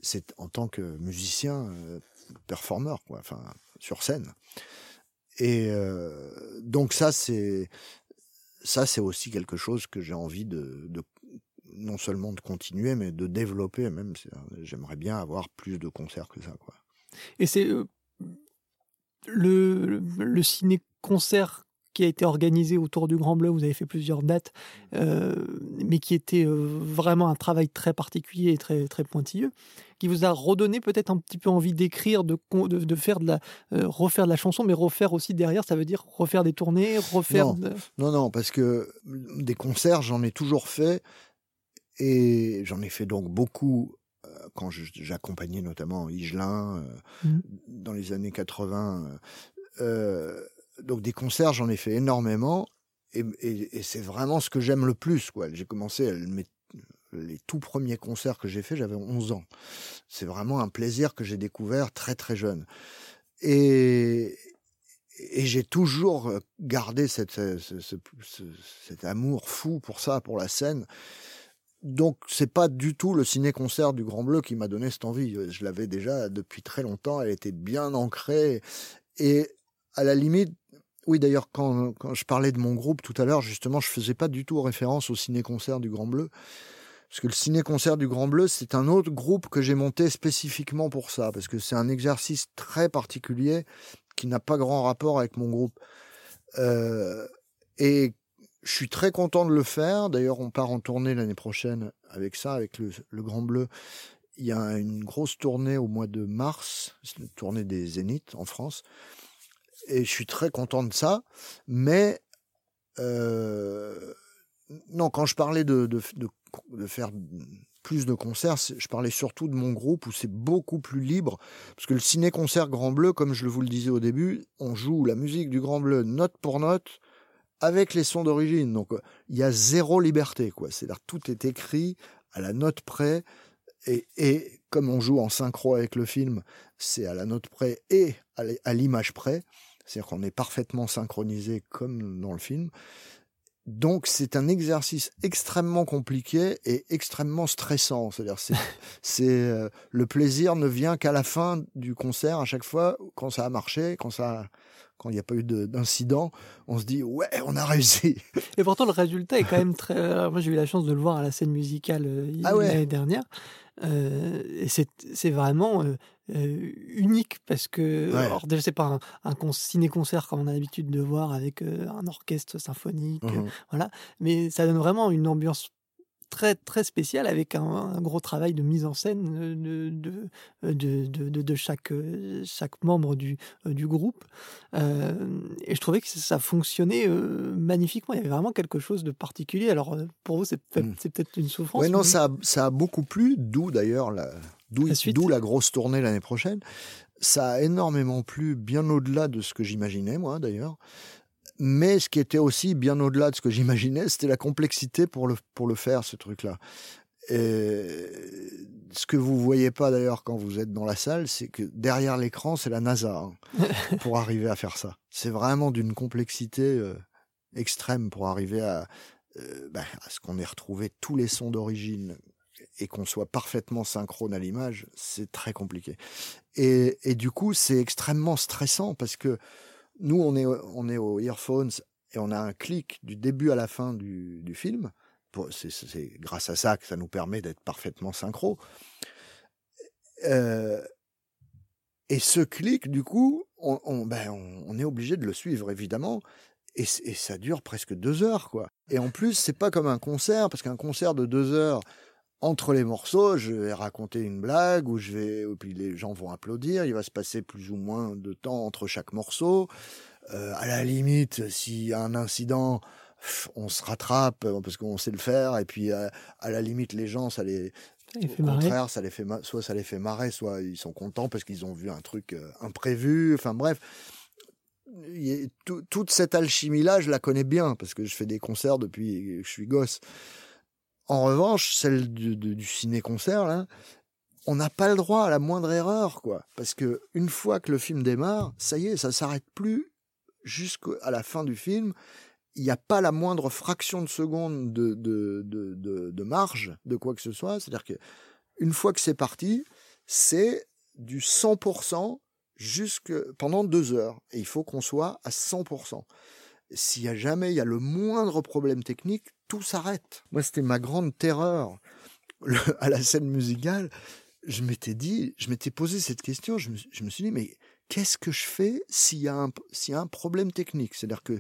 C'est en tant que musicien, euh, performeur. Enfin, sur scène. Et euh, donc ça, c'est ça, c'est aussi quelque chose que j'ai envie de, non seulement de continuer, mais de développer. Même, j'aimerais bien avoir plus de concerts que ça, quoi. Et c'est euh, le, le ciné-concert qui a été organisé autour du Grand Bleu, vous avez fait plusieurs dates, euh, mais qui était euh, vraiment un travail très particulier et très, très pointilleux, qui vous a redonné peut-être un petit peu envie d'écrire, de, de, de faire de la, euh, refaire de la chanson, mais refaire aussi derrière, ça veut dire refaire des tournées, refaire... Non. de- Non, non, parce que des concerts, j'en ai toujours fait. Et j'en ai fait donc beaucoup quand j'accompagnais notamment Igelin euh, Mhm. dans les années 80. euh, donc des concerts, j'en ai fait énormément. Et, c'est vraiment ce que j'aime le plus. quoi. J'ai commencé, mes- les tout premiers concerts que j'ai fait, j'avais 11 ans. C'est vraiment un plaisir que j'ai découvert très très jeune. Et, j'ai toujours euh, gardé ce- cet amour fou pour ça, pour la scène. Donc c'est pas du tout le ciné-concert du Grand Bleu qui m'a donné cette envie. Je l'avais déjà depuis très longtemps. Elle était bien ancrée. Et à la limite, oui d'ailleurs quand, quand je parlais de mon groupe tout à l'heure, justement, je faisais pas du tout référence au ciné-concert du Grand Bleu. Parce que le ciné-concert du Grand Bleu, c'est un autre groupe que j'ai monté spécifiquement pour ça. Parce que c'est un exercice très particulier qui n'a pas grand rapport avec mon groupe. Euh, et je suis très content de le faire. D'ailleurs, on part en tournée l'année prochaine avec ça, avec le, le Grand Bleu. Il y a une grosse tournée au mois de mars, c'est une tournée des Zéniths en France. Et je suis très content de ça. Mais euh, non, quand je parlais de, de, de, de faire plus de concerts, je parlais surtout de mon groupe où c'est beaucoup plus libre. Parce que le ciné-concert Grand Bleu, comme je vous le disais au début, on joue la musique du Grand Bleu note pour note avec les sons d'origine. Donc il y a zéro liberté, quoi. C'est-à-dire tout est écrit à la note près. Et, et comme on joue en synchro avec le film, c'est à la note près et à l'image près. C'est-à-dire qu'on est parfaitement synchronisé comme dans le film. Donc c'est un exercice extrêmement compliqué et extrêmement stressant. C'est-à-dire c'est (laughs) c'est euh, le plaisir ne vient qu'à la fin du concert à chaque fois quand ça a marché, quand ça quand il n'y a pas eu de- d'incident, on se dit ouais on a réussi. Et pourtant, le résultat est quand même très. alors, moi, j'ai eu la chance de le voir à la scène musicale euh, Ah ouais. l'année dernière. Euh, et c'est vraiment euh, euh, unique parce que. Ouais. Alors, déjà, c'est pas un, un con- ciné-concert comme on a l'habitude de voir avec euh, un orchestre symphonique, euh, Mhm. voilà. Mais ça donne vraiment une ambiance très très spécial avec un, un gros travail de mise en scène euh, de, de, de, de, de- chaque, euh, chaque membre du, euh, du groupe. Euh, et je trouvais que ça fonctionnait euh, magnifiquement. Il y avait vraiment quelque chose de particulier. Alors euh, pour vous, c'est peut-être Mm. c'est peut-être une souffrance. Ouais, non, mais- ça, a- ça a beaucoup plu, d'où d'ailleurs la, d'où, d'où la grosse tournée l'année prochaine. Ça a énormément plu, bien au-delà de ce que j'imaginais, moi d'ailleurs. Mais ce qui était aussi bien au-delà de ce que j'imaginais, c'était la complexité pour le, pour le faire, ce truc-là. Et ce que vous voyez pas d'ailleurs quand vous êtes dans la salle, c'est que derrière l'écran, c'est la NASA hein, (laughs) pour arriver à faire ça. C'est vraiment d'une complexité euh, extrême pour arriver à, euh, bah, à ce qu'on ait retrouvé tous les sons d'origine et qu'on soit parfaitement synchrone à l'image, c'est très compliqué. Et, et du coup, c'est extrêmement stressant parce que nous, on est, on est aux earphones et on a un clic du début à la fin du, film. C'est grâce à ça que ça nous permet d'être parfaitement synchro. Euh, et ce clic, du coup, ben, on, est obligé de le suivre, évidemment. Et, et ça dure presque deux heures, quoi. Et en plus, c'est pas comme un concert, parce qu'un concert de deux heures, entre les morceaux, je vais raconter une blague, ou je vais, et puis les gens vont applaudir, il va se passer plus ou moins de temps entre chaque morceau. Euh, à la limite, s'il y a un incident, on se rattrape, euh, parce qu'on sait le faire, et puis euh, à la limite, les gens, ça les, au fait marrer. contraire, ça les fait soit ça les fait marrer, soit ils sont contents parce qu'ils ont vu un truc imprévu. Enfin bref, toute cette alchimie-là, je la connais bien parce que je fais des concerts depuis que je suis gosse. En revanche, celle du, du- ciné-concert, là, on n'a pas le droit à la moindre erreur, quoi. Parce que une fois que le film démarre, ça y est, ça s'arrête plus jusqu'à la fin du film. Il n'y a pas la moindre fraction de seconde de, de, de, de, de marge de quoi que ce soit. C'est-à-dire que une fois que c'est parti, c'est du 100% jusque pendant deux heures. Et il faut qu'on soit à 100%. S'il y a jamais il y a le moindre problème technique, s'arrête. Moi, c'était ma grande terreur à la scène musicale. Je m'étais dit, je m'étais posé cette question. Je me, suis dit, mais qu'est-ce que je fais s'il y a un, problème technique? C'est-à-dire que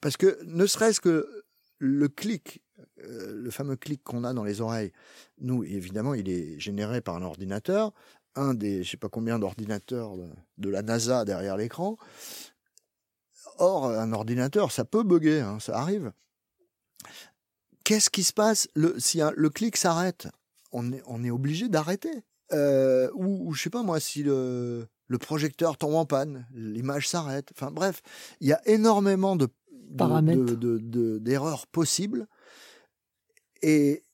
parce que ne serait-ce que le clic, euh, le fameux clic qu'on a dans les oreilles, nous, évidemment, il est généré par un ordinateur, un des, je sais pas combien d'ordinateurs de, de la NASA derrière l'écran. Or, un ordinateur, ça peut bugger, hein, ça arrive. Qu'est-ce qui se passe le, si un- le clic s'arrête on est, on est obligé d'arrêter. Euh, ou, ou je sais pas moi, si le, le projecteur tombe en panne, l'image s'arrête. Enfin bref, il y a énormément de de- Paramètres. de- de- de- d'erreurs possibles. Et,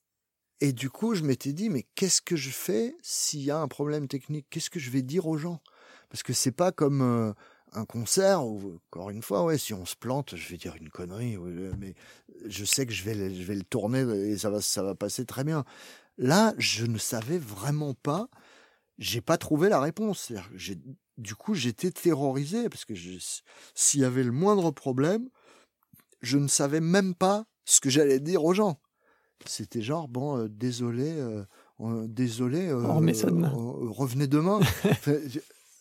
et du coup, je m'étais dit, mais qu'est-ce que je fais s'il y a un problème technique? Qu'est-ce que je vais dire aux gens? Parce que c'est pas comme euh, un concert où, encore une fois, ouais, si on se plante, je vais dire une connerie, ouais, mais je sais que je vais, le- je vais le tourner et ça va, ça va passer très bien. Là, je ne savais vraiment pas. J'ai pas trouvé la réponse. J'ai- Du coup, j'étais terrorisé parce que s'il y avait le moindre problème, je ne savais même pas ce que j'allais dire aux gens. C'était genre bon, euh, désolé, euh, euh, désolé, euh, euh, revenez demain. (laughs)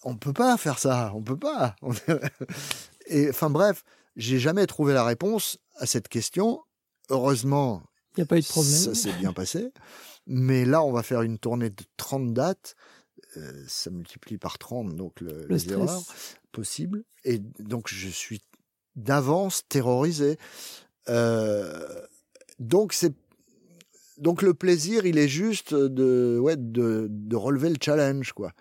On peut pas faire ça, on peut pas. (laughs) Et enfin bref, j'ai jamais trouvé la réponse à cette question. Heureusement, Il n'y a pas eu de problème. ça s'est bien passé. Mais là, on va faire une tournée de 30 dates. Euh, ça multiplie par 30, donc le, le les erreurs possibles. Et donc, je suis d'avance terrorisé. Euh, donc, c'est donc le plaisir, il est juste de ouais de, de relever le challenge, quoi.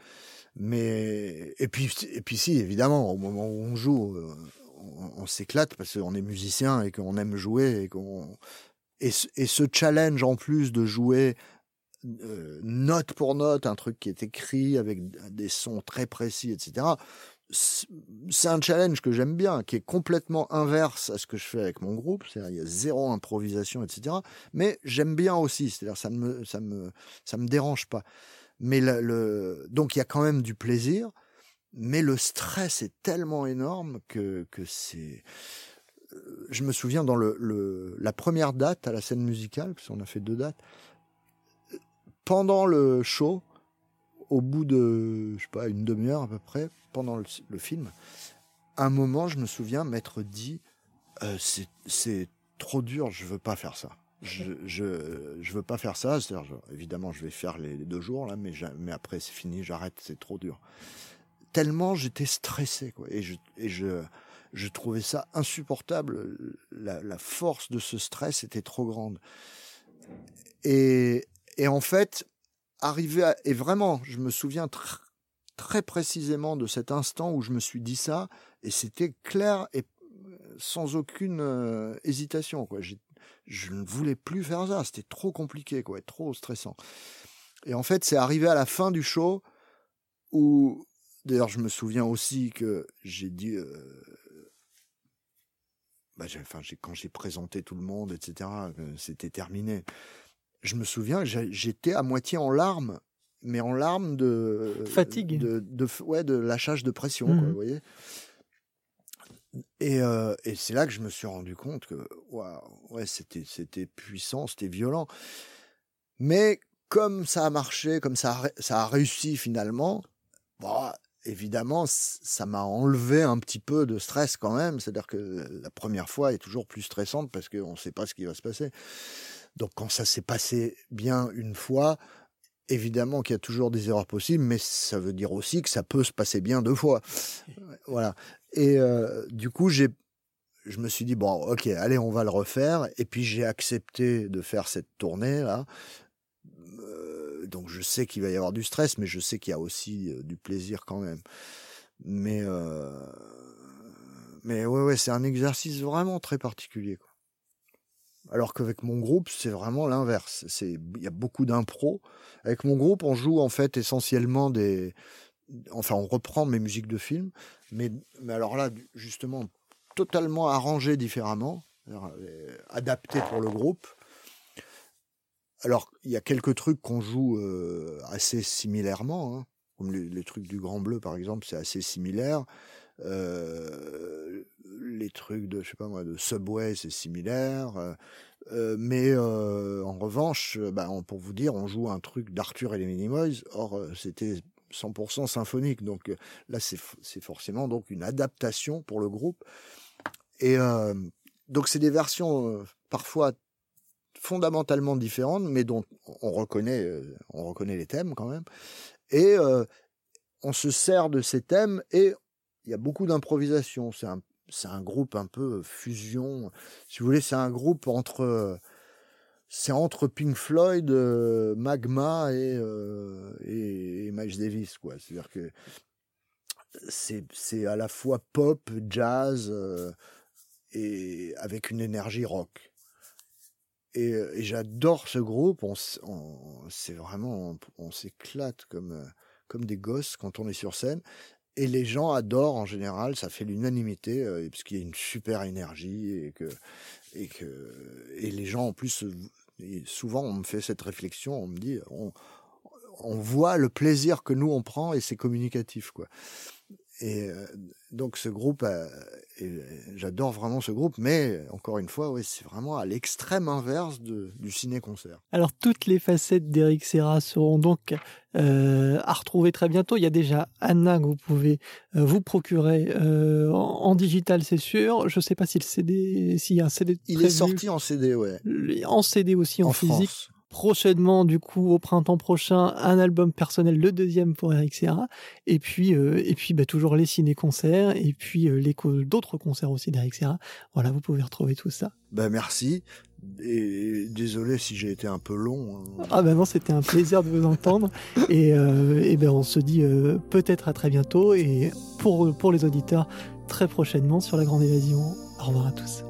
Mais et puis et puis si évidemment au moment où on joue, euh, on, s'éclate parce qu'on est musicien et qu'on aime jouer et qu'on et, et ce challenge en plus de jouer euh, note pour note un truc qui est écrit avec des sons très précis, etc. C'est c'est un challenge que j'aime bien, qui est complètement inverse à ce que je fais avec mon groupe. C'est-à-dire il y a zéro improvisation, etc. Mais j'aime bien aussi. C'est-à-dire ça ne me ça me ça me dérange pas. Mais donc il y a quand même du plaisir, mais le stress est tellement énorme que que c'est euh, je me souviens dans le, la première date à la scène musicale, parce qu'on a fait deux dates, euh, pendant le show, au bout de, je sais pas, une demi-heure à peu près, pendant le, film, un moment, je me souviens m'être dit, euh, c'est c'est trop dur, je veux pas faire ça. Je, je, veux pas faire ça. Je- évidemment, je vais faire les, deux jours là, mais, mais après c'est fini, j'arrête, c'est trop dur. Tellement j'étais stressé, quoi, et je, et je, je trouvais ça insupportable. La, force de ce stress était trop grande. Et, et en fait, arrivé à, et vraiment, je me souviens tr- très précisément de cet instant où je me suis dit ça, et c'était clair et euh, sans aucune euh, hésitation, quoi. Je ne voulais plus faire ça. C'était trop compliqué, quoi, trop stressant. Et en fait, c'est arrivé à la fin du show où, d'ailleurs, je me souviens aussi que j'ai dit, euh, bah, enfin, quand j'ai présenté tout le monde, etc., euh, c'était terminé. Je me souviens, que j'étais à moitié en larmes, mais en larmes de Fatigue. de, de, ouais, de lâchage de pression, quoi, Mhm. vous voyez. Et, euh, et c'est là que je me suis rendu compte que waouh, ouais, c'était c'était puissant, c'était violent. Mais comme ça a marché, comme ça a, ça a réussi finalement, bah, évidemment, ça m'a enlevé un petit peu de stress quand même. C'est-à-dire que la première fois est toujours plus stressante parce qu'on ne sait pas ce qui va se passer. Donc quand ça s'est passé bien une fois, évidemment qu'il y a toujours des erreurs possibles, mais ça veut dire aussi que ça peut se passer bien deux fois. Voilà. Et euh, du coup, j'ai, je me suis dit bon, ok, allez, on va le refaire. Et puis j'ai accepté de faire cette tournée là. Euh, donc je sais qu'il va y avoir du stress, mais je sais qu'il y a aussi euh, du plaisir quand même. Mais euh, mais ouais, ouais, c'est un exercice vraiment très particulier. Quoi. Alors qu'avec mon groupe, c'est vraiment l'inverse. Il y a beaucoup d'impro. Avec mon groupe, on joue en fait essentiellement des enfin on reprend mes musiques de film, mais mais alors là justement totalement arrangées différemment, euh, adaptées pour le groupe. Alors, il y a quelques trucs qu'on joue euh, assez similairement, hein, comme les, trucs du Grand Bleu, par exemple, c'est assez similaire. Euh, les trucs de, je sais pas moi, de Subway, c'est similaire. Mais en revanche, on- pour vous dire, on joue un truc d'Arthur et les Minimoys. Or, c'était 100% symphonique. Donc euh, là, c'est forcément donc une adaptation pour le groupe. Et euh, donc, c'est des versions euh, parfois fondamentalement différentes, mais dont on reconnaît, on reconnaît les thèmes quand même. Et on se sert de ces thèmes et il y a beaucoup d'improvisation. C'est un, un groupe un peu fusion. Si vous voulez, c'est un groupe entre, c'est entre Pink Floyd, euh, Magma et, euh, et, Miles Davis, quoi. C'est-à-dire que c'est, à la fois pop, jazz euh, et avec une énergie rock. Et, euh, j'adore ce groupe. On, c'est vraiment, on, on s'éclate comme, comme des gosses quand on est sur scène. Et les gens adorent en général, ça fait l'unanimité, parce qu'il y a une super énergie et que, et que, et les gens en plus, et souvent on me fait cette réflexion, on me dit, on, on voit le plaisir que nous on prend et c'est communicatif quoi. Et euh, donc ce groupe, euh, et j'adore vraiment ce groupe, mais encore une fois, ouais, c'est vraiment à l'extrême inverse de, du ciné-concert. Alors toutes les facettes d'Eric Serra seront donc euh, à retrouver très bientôt. Il y a déjà Anna que vous pouvez euh, vous procurer euh, en, en digital, c'est sûr. Je ne sais pas si le CD, s'il y a un CD Il prévu. est sorti en CD, ouais, en CD aussi en, en physique. France. Prochainement, du coup, au printemps prochain, un album personnel, le deuxième pour Eric Serra. Et puis, euh, et puis, bah, toujours les ciné-concerts et puis euh, les co- d'autres concerts aussi d'Eric Serra. Voilà, vous pouvez retrouver tout ça. Ben merci. Et désolé si j'ai été un peu long. hein. Ah ben non, c'était un plaisir de vous entendre. Et, euh, et ben on se dit euh, peut-être à très bientôt. Et pour, pour les auditeurs, très prochainement sur la Grande Évasion. Au revoir à tous.